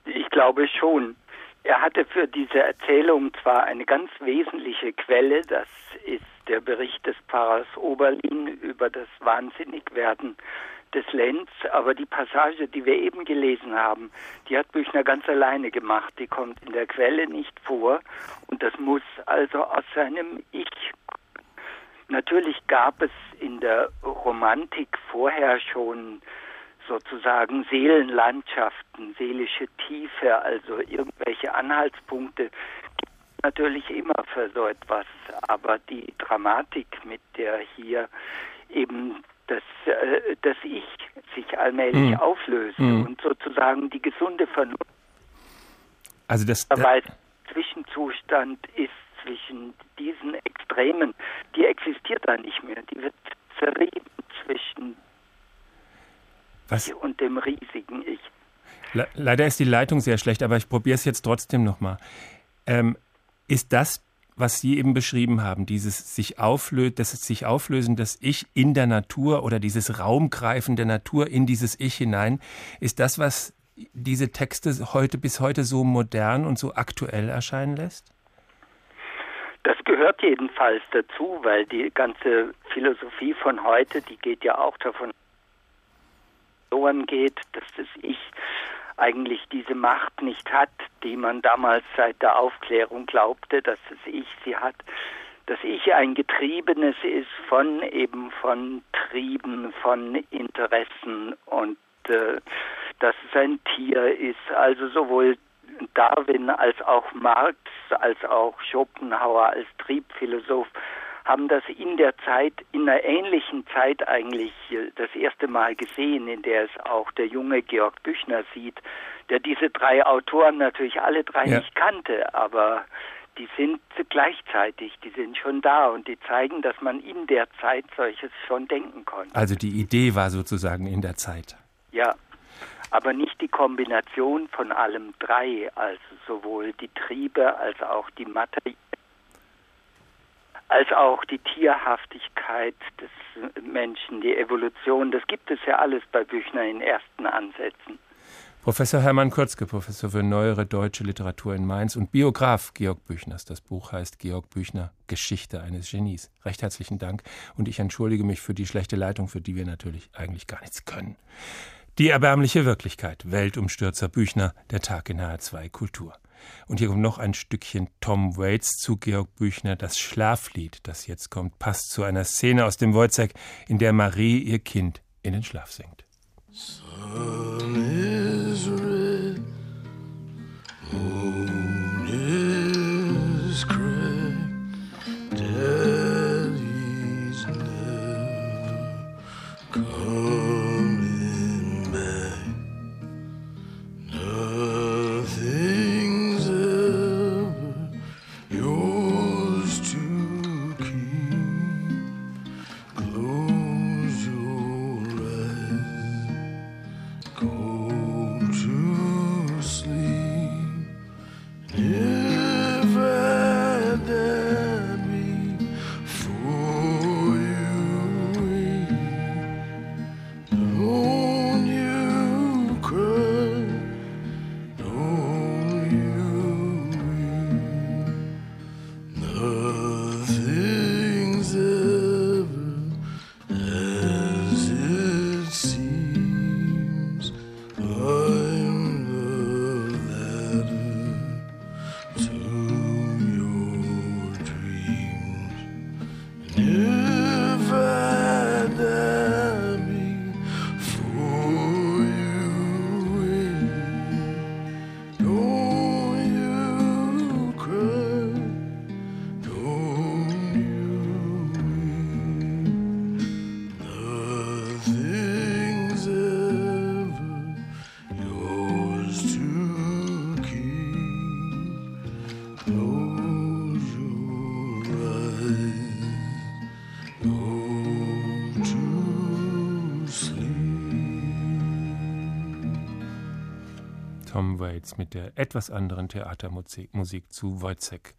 Ich glaube schon. Er hatte für diese Erzählung zwar eine ganz wesentliche Quelle, das ist der Bericht des Pfarrers Oberlin über das Wahnsinnigwerden des Lenz, aber die Passage, die wir eben gelesen haben, die hat Büchner ganz alleine gemacht. Die kommt in der Quelle nicht vor und das muss also aus seinem Ich. Natürlich gab es in der Romantik vorher schon sozusagen Seelenlandschaften, seelische Tiefe, also irgendwelche Anhaltspunkte natürlich immer für so etwas, aber die Dramatik, mit der hier eben dass, äh, dass ich sich allmählich mm. auflöse mm. und sozusagen die gesunde Vernunft. Also das, Weil Zwischenzustand ist zwischen diesen Extremen, die existiert da nicht mehr. Die wird zerrieben zwischen Was? Und dem riesigen Ich. Le leider ist die Leitung sehr schlecht, aber ich probiere es jetzt trotzdem nochmal. Ähm, ist das was Sie eben beschrieben haben, dieses sich auflösen, das sich auflösen, das Ich in der Natur oder dieses Raumgreifen der Natur in dieses Ich hinein, ist das, was diese Texte heute bis heute so modern und so aktuell erscheinen lässt? Das gehört jedenfalls dazu, weil die ganze Philosophie von heute, die geht ja auch davon geht, dass das Ich eigentlich diese Macht nicht hat, die man damals seit der Aufklärung glaubte, dass das Ich sie hat, dass Ich ein Getriebenes ist von eben von Trieben, von Interessen und äh, dass es ein Tier ist. Also sowohl Darwin als auch Marx, als auch Schopenhauer als Triebphilosoph haben das in der Zeit, in einer ähnlichen Zeit eigentlich äh, das erste Mal gesehen, in der es auch der junge Georg Büchner sieht, der diese drei Autoren natürlich alle drei ja. nicht kannte, aber die sind gleichzeitig, die sind schon da und die zeigen, dass man in der Zeit solches schon denken konnte. Also die Idee war sozusagen in der Zeit. Ja, aber nicht die Kombination von allem drei, also sowohl die Triebe als auch die Materie, als auch die Tierhaftigkeit des Menschen, die Evolution. Das gibt es ja alles bei Büchner in ersten Ansätzen. Professor Hermann Kurzke, Professor für neuere deutsche Literatur in Mainz und Biograf Georg Büchners. Das Buch heißt Georg Büchner, Geschichte eines Genies. Recht herzlichen Dank und ich entschuldige mich für die schlechte Leitung, für die wir natürlich eigentlich gar nichts können. Die erbärmliche Wirklichkeit, Weltumstürzer Büchner, der Tag in HR2 Kultur. Und hier kommt noch ein Stückchen Tom Waits zu Georg Büchner. Das Schlaflied, das jetzt kommt, passt zu einer Szene aus dem Wojzeck, in der Marie ihr Kind in den Schlaf singt. Sun is red, moon Waits mit der etwas anderen Theatermusik Musik zu Wojciech.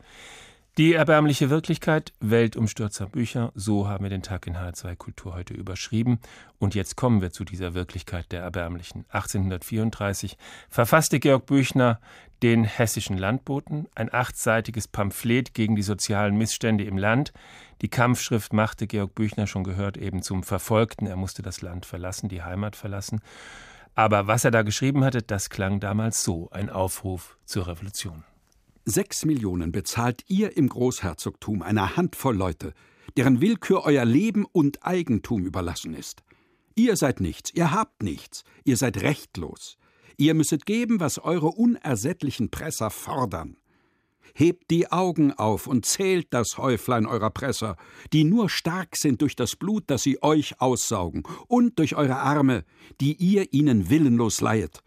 Die erbärmliche Wirklichkeit, Weltumstürzer Bücher, so haben wir den Tag in H2 Kultur heute überschrieben. Und jetzt kommen wir zu dieser Wirklichkeit der erbärmlichen. 1834 verfasste Georg Büchner den Hessischen Landboten, ein achtseitiges Pamphlet gegen die sozialen Missstände im Land. Die Kampfschrift machte Georg Büchner schon gehört eben zum Verfolgten. Er musste das Land verlassen, die Heimat verlassen. Aber was er da geschrieben hatte, das klang damals so, ein Aufruf zur Revolution. Sechs Millionen bezahlt ihr im Großherzogtum einer Handvoll Leute, deren Willkür euer Leben und Eigentum überlassen ist. Ihr seid nichts, ihr habt nichts, ihr seid rechtlos. Ihr müsset geben, was eure unersättlichen Presser fordern. Hebt die Augen auf und zählt das Häuflein eurer Presser, die nur stark sind durch das Blut, das sie euch aussaugen, und durch eure Arme, die ihr ihnen willenlos leihet.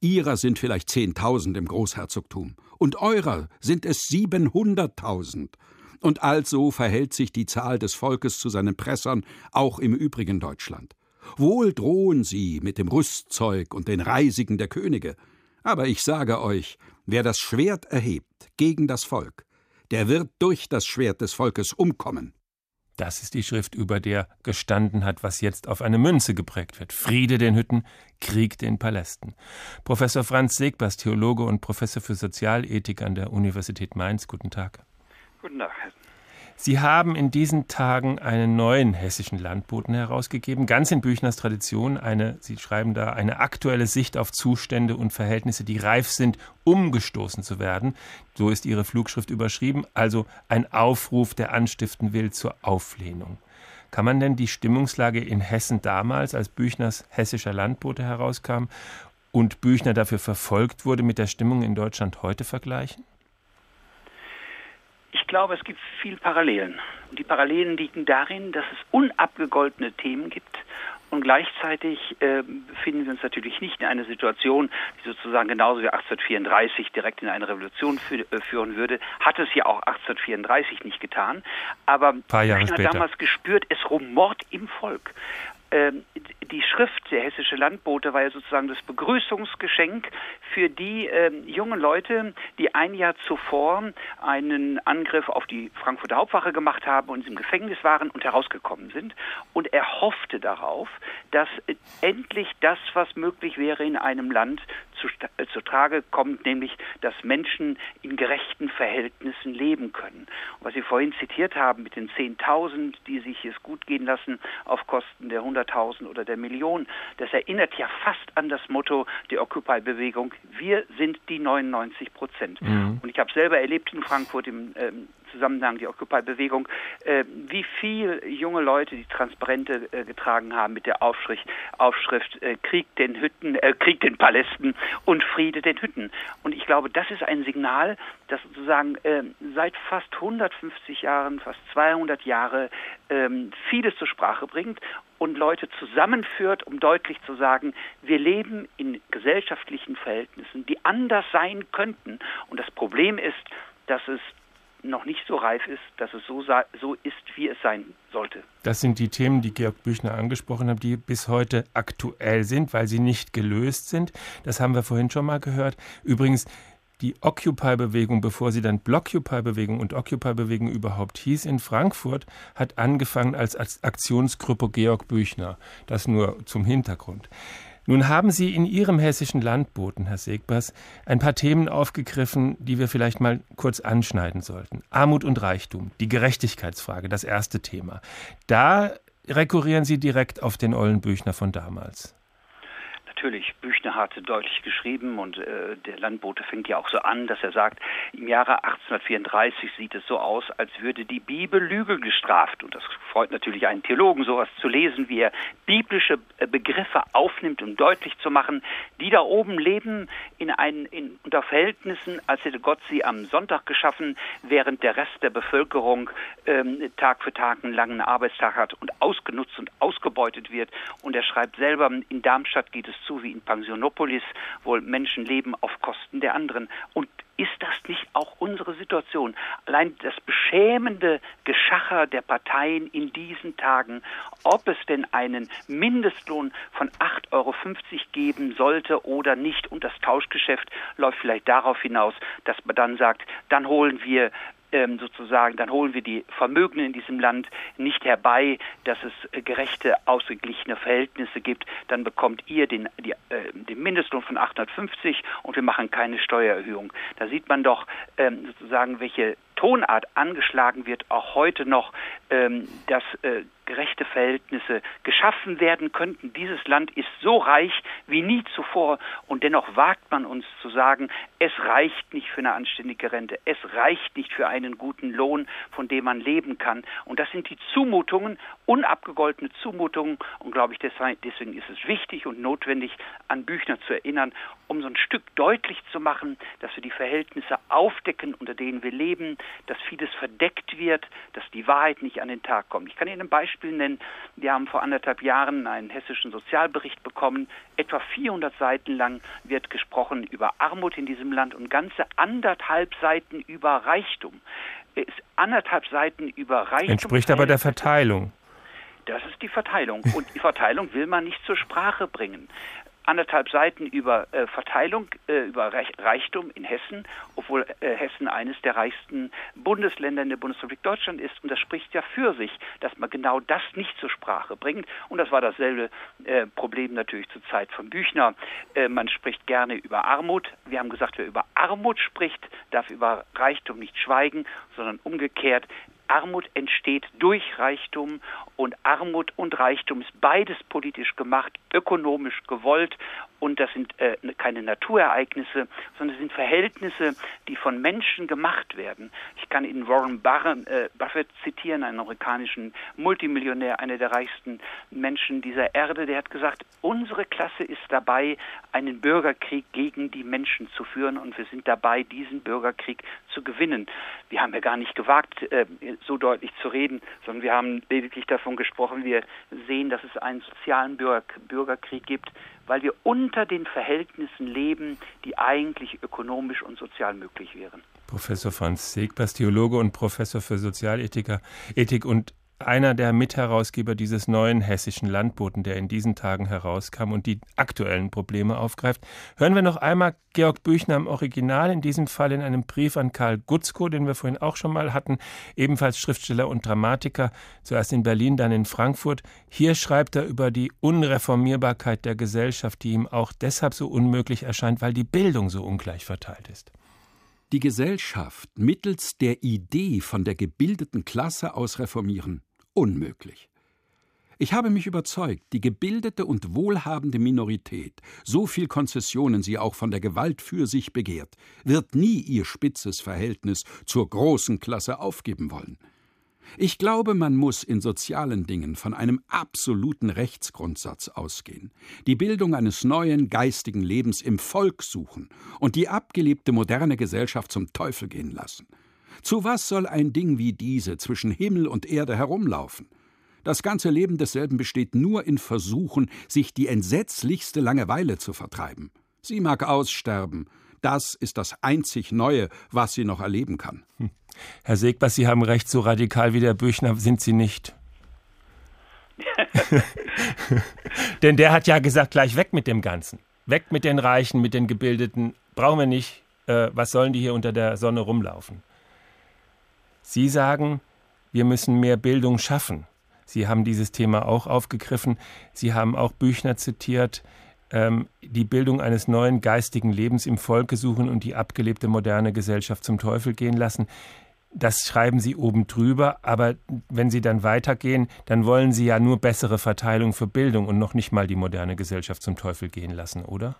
Ihrer sind vielleicht zehntausend im Großherzogtum, und eurer sind es siebenhunderttausend. Und also verhält sich die Zahl des Volkes zu seinen Pressern auch im übrigen Deutschland. Wohl drohen sie mit dem Rüstzeug und den Reisigen der Könige, aber ich sage euch, wer das Schwert erhebt gegen das Volk, der wird durch das Schwert des Volkes umkommen. Das ist die Schrift, über der gestanden hat, was jetzt auf eine Münze geprägt wird. Friede den Hütten, Krieg den Palästen. Professor Franz Segbers, Theologe und Professor für Sozialethik an der Universität Mainz. Guten Tag. Guten Tag. Sie haben in diesen Tagen einen neuen hessischen Landboten herausgegeben, ganz in Büchners Tradition. Eine, Sie schreiben da, eine aktuelle Sicht auf Zustände und Verhältnisse, die reif sind, umgestoßen zu werden. So ist Ihre Flugschrift überschrieben. Also ein Aufruf, der anstiften will zur Auflehnung. Kann man denn die Stimmungslage in Hessen damals, als Büchners hessischer Landbote herauskam und Büchner dafür verfolgt wurde, mit der Stimmung in Deutschland heute vergleichen? Ich glaube, es gibt viele Parallelen. Und die Parallelen liegen darin, dass es unabgegoltene Themen gibt. Und gleichzeitig äh, befinden wir uns natürlich nicht in einer Situation, die sozusagen genauso wie 1834 direkt in eine Revolution fü äh, führen würde. Hat es ja auch 1834 nicht getan. Aber Paar Jahre Büchner hat damals gespürt, es rumort im Volk. Ähm, die Schrift, der hessische Landbote war ja sozusagen das Begrüßungsgeschenk für die äh, jungen Leute, die ein Jahr zuvor einen Angriff auf die Frankfurter Hauptwache gemacht haben und im Gefängnis waren und herausgekommen sind. Und er hoffte darauf, dass äh, endlich das, was möglich wäre in einem Land, zu, äh, zu Trage kommt, nämlich, dass Menschen in gerechten Verhältnissen leben können. Und was Sie vorhin zitiert haben mit den 10.000, die sich es gut gehen lassen auf Kosten der 100.000 oder der Million, das erinnert ja fast an das Motto der Occupy-Bewegung, wir sind die 99 Prozent. Mhm. Und ich habe selber erlebt in Frankfurt im ähm, Zusammenhang die Occupy-Bewegung, äh, wie viel junge Leute die Transparente äh, getragen haben mit der Aufschrift, Aufschrift äh, Krieg den Hütten, äh, Krieg den Palästen und Friede den Hütten. Und ich glaube, das ist ein Signal, das sozusagen äh, seit fast 150 Jahren, fast 200 Jahre ähm, vieles zur Sprache bringt und Leute zusammenführt, um deutlich zu sagen, wir leben in gesellschaftlichen Verhältnissen, die anders sein könnten. Und das Problem ist, dass es noch nicht so reif ist, dass es so, so ist, wie es sein sollte. Das sind die Themen, die Georg Büchner angesprochen hat, die bis heute aktuell sind, weil sie nicht gelöst sind. Das haben wir vorhin schon mal gehört. Übrigens, die Occupy-Bewegung, bevor sie dann Blockupy-Bewegung und Occupy-Bewegung überhaupt hieß in Frankfurt, hat angefangen als Aktionsgruppe Georg Büchner. Das nur zum Hintergrund. Nun haben Sie in Ihrem hessischen Landboten, Herr Segbers, ein paar Themen aufgegriffen, die wir vielleicht mal kurz anschneiden sollten. Armut und Reichtum, die Gerechtigkeitsfrage, das erste Thema. Da rekurrieren Sie direkt auf den Ollenbüchner von damals natürlich, Büchner hatte deutlich geschrieben und äh, der Landbote fängt ja auch so an, dass er sagt, im Jahre 1834 sieht es so aus, als würde die Bibel Lüge gestraft. Und das freut natürlich einen Theologen, sowas zu lesen, wie er biblische äh, Begriffe aufnimmt, um deutlich zu machen, die da oben leben in ein, in, unter Verhältnissen, als hätte Gott sie am Sonntag geschaffen, während der Rest der Bevölkerung ähm, Tag für Tag einen langen Arbeitstag hat und ausgenutzt und ausgebeutet wird. Und er schreibt selber, in Darmstadt geht es zu so wie in Pensionopolis, wo Menschen leben auf Kosten der anderen. Und ist das nicht auch unsere Situation? Allein das beschämende Geschacher der Parteien in diesen Tagen, ob es denn einen Mindestlohn von 8,50 Euro geben sollte oder nicht. Und das Tauschgeschäft läuft vielleicht darauf hinaus, dass man dann sagt, dann holen wir sozusagen, dann holen wir die Vermögenden in diesem Land nicht herbei, dass es äh, gerechte, ausgeglichene Verhältnisse gibt, dann bekommt ihr den, die, äh, den Mindestlohn von 850 und wir machen keine Steuererhöhung. Da sieht man doch ähm, sozusagen, welche Tonart angeschlagen wird, auch heute noch, ähm, dass äh, gerechte Verhältnisse geschaffen werden könnten. Dieses Land ist so reich wie nie zuvor und dennoch wagt man uns zu sagen, es reicht nicht für eine anständige Rente, es reicht nicht für einen guten Lohn, von dem man leben kann. Und das sind die Zumutungen, unabgegoltene Zumutungen und glaube ich, deswegen ist es wichtig und notwendig, an Büchner zu erinnern, um so ein Stück deutlich zu machen, dass wir die Verhältnisse aufdecken, unter denen wir leben, dass vieles verdeckt wird, dass die Wahrheit nicht an den Tag kommt. Ich kann Ihnen ein Beispiel nennen. Wir haben vor anderthalb Jahren einen hessischen Sozialbericht bekommen. Etwa 400 Seiten lang wird gesprochen über Armut in diesem Land und ganze anderthalb Seiten über Reichtum. Es ist anderthalb Seiten über Reichtum. Entspricht aber der Verteilung. Das ist die Verteilung. Und die Verteilung will man nicht zur Sprache bringen anderthalb Seiten über äh, Verteilung, äh, über Reich, Reichtum in Hessen, obwohl äh, Hessen eines der reichsten Bundesländer in der Bundesrepublik Deutschland ist. Und das spricht ja für sich, dass man genau das nicht zur Sprache bringt. Und das war dasselbe äh, Problem natürlich zur Zeit von Büchner. Äh, man spricht gerne über Armut. Wir haben gesagt, wer über Armut spricht, darf über Reichtum nicht schweigen, sondern umgekehrt. Armut entsteht durch Reichtum und Armut und Reichtum ist beides politisch gemacht, ökonomisch gewollt und das sind äh, keine Naturereignisse, sondern es sind Verhältnisse, die von Menschen gemacht werden. Ich kann Ihnen Warren äh, Buffett zitieren, einen amerikanischen Multimillionär, einer der reichsten Menschen dieser Erde, der hat gesagt, unsere Klasse ist dabei, einen Bürgerkrieg gegen die Menschen zu führen und wir sind dabei, diesen Bürgerkrieg zu gewinnen. Wir haben ja gar nicht gewagt, äh, so deutlich zu reden, sondern wir haben lediglich davon gesprochen, wir sehen, dass es einen sozialen Bürger Bürgerkrieg gibt, weil wir unter den Verhältnissen leben, die eigentlich ökonomisch und sozial möglich wären. Professor Franz Segbers, Theologe und Professor für Sozialethik Ethik und einer der Mitherausgeber dieses neuen hessischen Landboten, der in diesen Tagen herauskam und die aktuellen Probleme aufgreift. Hören wir noch einmal Georg Büchner im Original, in diesem Fall in einem Brief an Karl Gutzko, den wir vorhin auch schon mal hatten, ebenfalls Schriftsteller und Dramatiker, zuerst in Berlin, dann in Frankfurt. Hier schreibt er über die Unreformierbarkeit der Gesellschaft, die ihm auch deshalb so unmöglich erscheint, weil die Bildung so ungleich verteilt ist die Gesellschaft mittels der Idee von der gebildeten Klasse aus reformieren? Unmöglich. Ich habe mich überzeugt, die gebildete und wohlhabende Minorität, so viel Konzessionen sie auch von der Gewalt für sich begehrt, wird nie ihr spitzes Verhältnis zur großen Klasse aufgeben wollen. Ich glaube, man muss in sozialen Dingen von einem absoluten Rechtsgrundsatz ausgehen, die Bildung eines neuen geistigen Lebens im Volk suchen und die abgelebte moderne Gesellschaft zum Teufel gehen lassen. Zu was soll ein Ding wie diese zwischen Himmel und Erde herumlaufen? Das ganze Leben desselben besteht nur in Versuchen, sich die entsetzlichste Langeweile zu vertreiben. Sie mag aussterben, das ist das einzig Neue, was sie noch erleben kann. Hm. Herr Segbers, Sie haben recht, so radikal wie der Büchner sind Sie nicht. Denn der hat ja gesagt, gleich weg mit dem Ganzen. Weg mit den Reichen, mit den Gebildeten. Brauchen wir nicht. Äh, was sollen die hier unter der Sonne rumlaufen? Sie sagen, wir müssen mehr Bildung schaffen. Sie haben dieses Thema auch aufgegriffen. Sie haben auch Büchner zitiert ähm, die Bildung eines neuen geistigen Lebens im Volke suchen und die abgelebte moderne Gesellschaft zum Teufel gehen lassen. Das schreiben Sie oben drüber, aber wenn Sie dann weitergehen, dann wollen Sie ja nur bessere Verteilung für Bildung und noch nicht mal die moderne Gesellschaft zum Teufel gehen lassen, oder?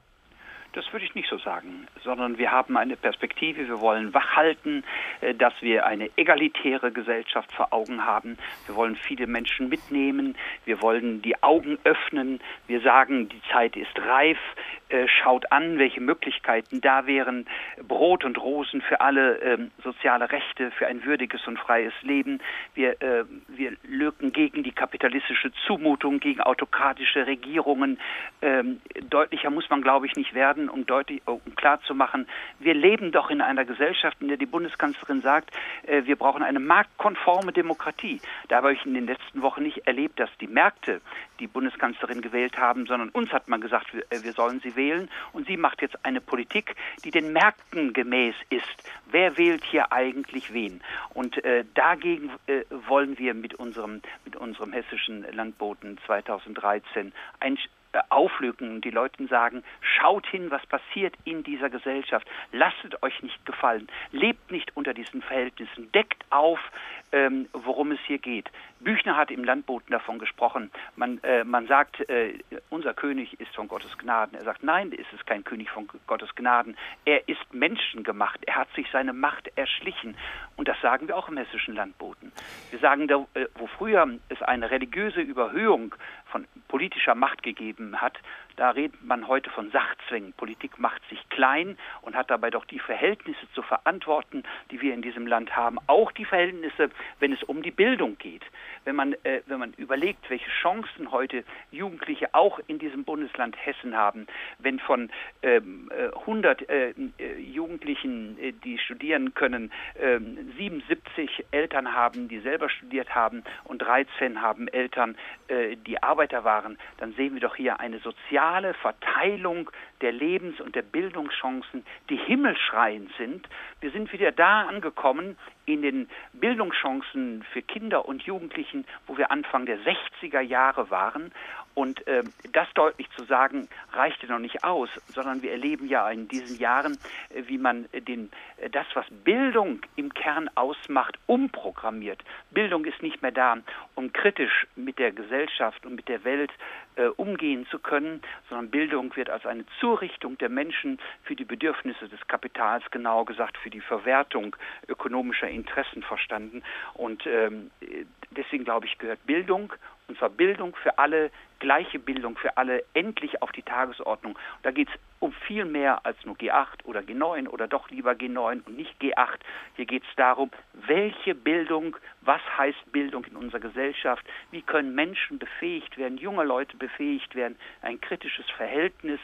Das würde ich nicht so sagen, sondern wir haben eine Perspektive, wir wollen wachhalten, äh, dass wir eine egalitäre Gesellschaft vor Augen haben. Wir wollen viele Menschen mitnehmen, wir wollen die Augen öffnen, wir sagen, die Zeit ist reif, äh, schaut an, welche Möglichkeiten da wären, Brot und Rosen für alle ähm, soziale Rechte, für ein würdiges und freies Leben. Wir, äh, wir lücken gegen die kapitalistische Zumutung, gegen autokratische Regierungen. Ähm, deutlicher muss man, glaube ich, nicht werden, um deutlich, um klar zu machen, wir leben doch in einer Gesellschaft, in der die Bundeskanzlerin sagt, äh, wir brauchen eine marktkonforme Demokratie. Da habe ich in den letzten Wochen nicht erlebt, dass die Märkte die Bundeskanzlerin gewählt haben, sondern uns hat man gesagt, wir, äh, wir sollen sie wählen wählen. Und sie macht jetzt eine Politik, die den Märkten gemäß ist. Wer wählt hier eigentlich wen? Und äh, dagegen äh, wollen wir mit unserem, mit unserem hessischen Landboten 2013 ein äh, auflücken. Und die Leuten sagen, schaut hin, was passiert in dieser Gesellschaft, lasst euch nicht gefallen, lebt nicht unter diesen Verhältnissen, deckt auf, ähm, worum es hier geht. Büchner hat im Landboten davon gesprochen. Man, äh, man sagt, äh, unser König ist von Gottes Gnaden. Er sagt, nein, ist es kein König von Gottes Gnaden. Er ist menschengemacht. Er hat sich seine Macht erschlichen. Und das sagen wir auch im hessischen Landboten. Wir sagen, da, äh, wo früher es eine religiöse Überhöhung von politischer Macht gegeben hat, da redet man heute von Sachzwängen. Politik macht sich klein und hat dabei doch die Verhältnisse zu verantworten, die wir in diesem Land haben. Auch die Verhältnisse, wenn es um die Bildung geht. Wenn man, äh, wenn man überlegt, welche Chancen heute Jugendliche auch in diesem Bundesland Hessen haben, wenn von ähm, 100 äh, äh, Jugendlichen, äh, die studieren können, 77 ähm, Eltern haben, die selber studiert haben und 13 haben Eltern, äh, die Arbeiter waren, dann sehen wir doch hier eine soziale soziale Verteilung der Lebens- und der Bildungschancen, die himmelschreiend sind. Wir sind wieder da angekommen in den Bildungschancen für Kinder und Jugendlichen, wo wir Anfang der 60er Jahre waren. Und äh, das deutlich zu sagen, reichte noch nicht aus, sondern wir erleben ja in diesen Jahren, äh, wie man den, äh, das, was Bildung im Kern ausmacht, umprogrammiert. Bildung ist nicht mehr da, um kritisch mit der Gesellschaft und mit der Welt äh, umgehen zu können, sondern Bildung wird als eine Zurichtung der Menschen für die Bedürfnisse des Kapitals, genau gesagt für die Verwertung ökonomischer Interessen verstanden. Und ähm, deswegen glaube ich, gehört Bildung und zwar Bildung für alle, gleiche Bildung für alle, endlich auf die Tagesordnung. Und da geht es um viel mehr als nur G8 oder G9 oder doch lieber G9 und nicht G8. Hier geht es darum, welche Bildung, was heißt Bildung in unserer Gesellschaft, wie können Menschen befähigt werden, junge Leute befähigt werden, ein kritisches Verhältnis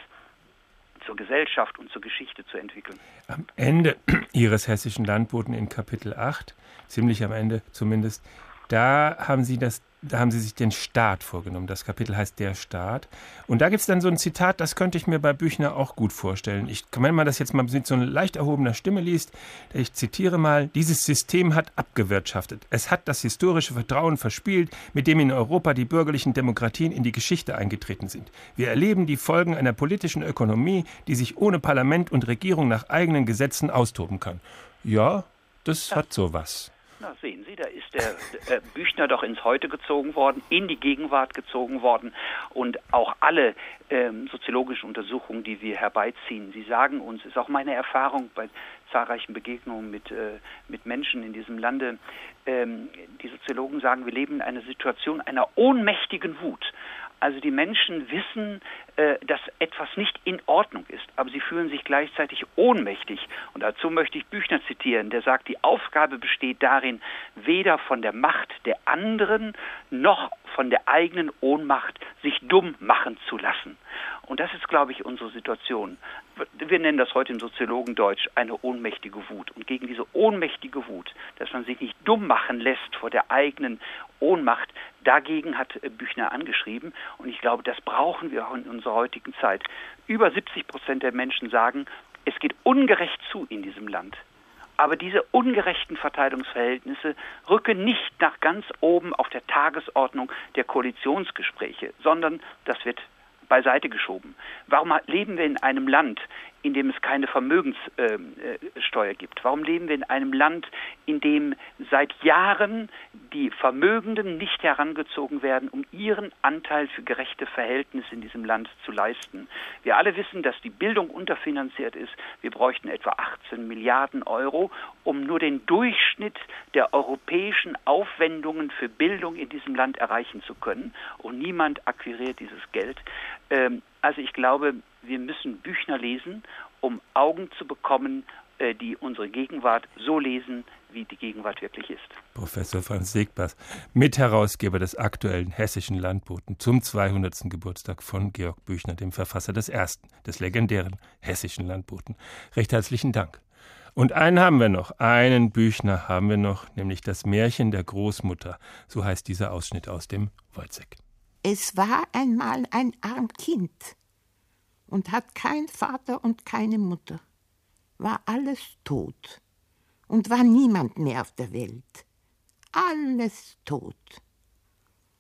zur Gesellschaft und zur Geschichte zu entwickeln. Am Ende Ihres hessischen Landboten in Kapitel 8, ziemlich am Ende zumindest, Da haben Sie das da haben sie sich den Staat vorgenommen. Das Kapitel heißt Der Staat. Und da gibt es dann so ein Zitat, das könnte ich mir bei Büchner auch gut vorstellen. Ich, wenn man das jetzt mal mit so einer leicht erhobener Stimme liest, ich zitiere mal, dieses System hat abgewirtschaftet. Es hat das historische Vertrauen verspielt, mit dem in Europa die bürgerlichen Demokratien in die Geschichte eingetreten sind. Wir erleben die Folgen einer politischen Ökonomie, die sich ohne Parlament und Regierung nach eigenen Gesetzen austoben kann. Ja, das hat sowas. Na, sehen Sie, da ist der äh, Büchner doch ins Heute gezogen worden, in die Gegenwart gezogen worden und auch alle ähm, soziologischen Untersuchungen, die wir herbeiziehen, sie sagen uns, ist auch meine Erfahrung bei zahlreichen Begegnungen mit, äh, mit Menschen in diesem Lande, ähm, die Soziologen sagen, wir leben in einer Situation einer ohnmächtigen Wut. Also die Menschen wissen, äh, dass etwas nicht in Ordnung ist, aber sie fühlen sich gleichzeitig ohnmächtig. Und dazu möchte ich Büchner zitieren, der sagt, die Aufgabe besteht darin, weder von der Macht der anderen noch von der eigenen Ohnmacht sich dumm machen zu lassen. Und das ist, glaube ich, unsere Situation. Wir nennen das heute im Soziologendeutsch eine ohnmächtige Wut. Und gegen diese ohnmächtige Wut, dass man sich nicht dumm machen lässt vor der eigenen Ohnmacht, dagegen hat Büchner angeschrieben. Und ich glaube, das brauchen wir auch in unserer heutigen Zeit. Über 70 Prozent der Menschen sagen, es geht ungerecht zu in diesem Land. Aber diese ungerechten Verteilungsverhältnisse rücken nicht nach ganz oben auf der Tagesordnung der Koalitionsgespräche, sondern das wird beiseite geschoben. Warum leben wir in einem Land, in dem es keine Vermögenssteuer gibt? Warum leben wir in einem Land, in dem seit Jahren die Vermögenden nicht herangezogen werden, um ihren Anteil für gerechte Verhältnisse in diesem Land zu leisten? Wir alle wissen, dass die Bildung unterfinanziert ist. Wir bräuchten etwa 18 Milliarden Euro, um nur den Durchschnitt der europäischen Aufwendungen für Bildung in diesem Land erreichen zu können. Und niemand akquiriert dieses Geld. Ähm, also ich glaube, wir müssen Büchner lesen, um Augen zu bekommen, äh, die unsere Gegenwart so lesen, wie die Gegenwart wirklich ist. Professor Franz Segbers, Mitherausgeber des aktuellen Hessischen Landboten zum 200. Geburtstag von Georg Büchner, dem Verfasser des ersten, des legendären Hessischen Landboten. Recht herzlichen Dank. Und einen haben wir noch, einen Büchner haben wir noch, nämlich das Märchen der Großmutter. So heißt dieser Ausschnitt aus dem Wolzeck. Es war einmal ein arm Kind und hat kein Vater und keine Mutter, war alles tot und war niemand mehr auf der Welt. Alles tot.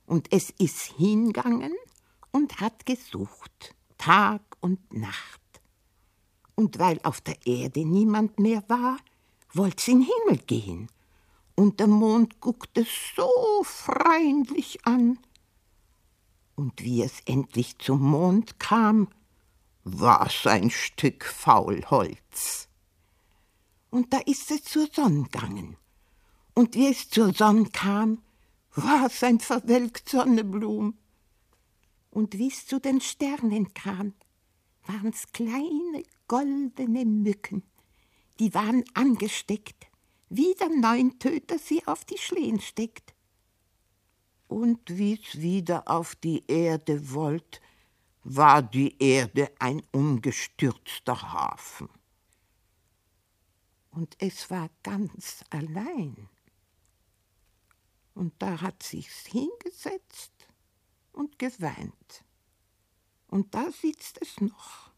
Und es ist hingangen und hat gesucht, Tag und Nacht. Und weil auf der Erde niemand mehr war, wollt's in Himmel gehen. Und der Mond guckte so freundlich an. Und wie es endlich zum Mond kam, was ein Stück Faulholz. Und da ist es zur Sonne gegangen. Und wie es zur Sonne kam, war's ein verwelkt Sonneblum. Und wie es zu den Sternen kam, waren's kleine goldene Mücken, die waren angesteckt, wie der Neuntöter sie auf die Schlehen steckt. Und wie's wieder auf die Erde wollt, war die Erde ein umgestürzter Hafen. Und es war ganz allein. Und da hat sich's hingesetzt und geweint. Und da sitzt es noch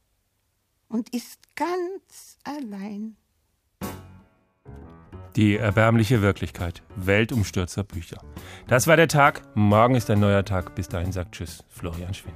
und ist ganz allein. Die erbärmliche Wirklichkeit. Weltumstürzer Bücher. Das war der Tag. Morgen ist ein neuer Tag. Bis dahin sagt Tschüss, Florian Schwinn.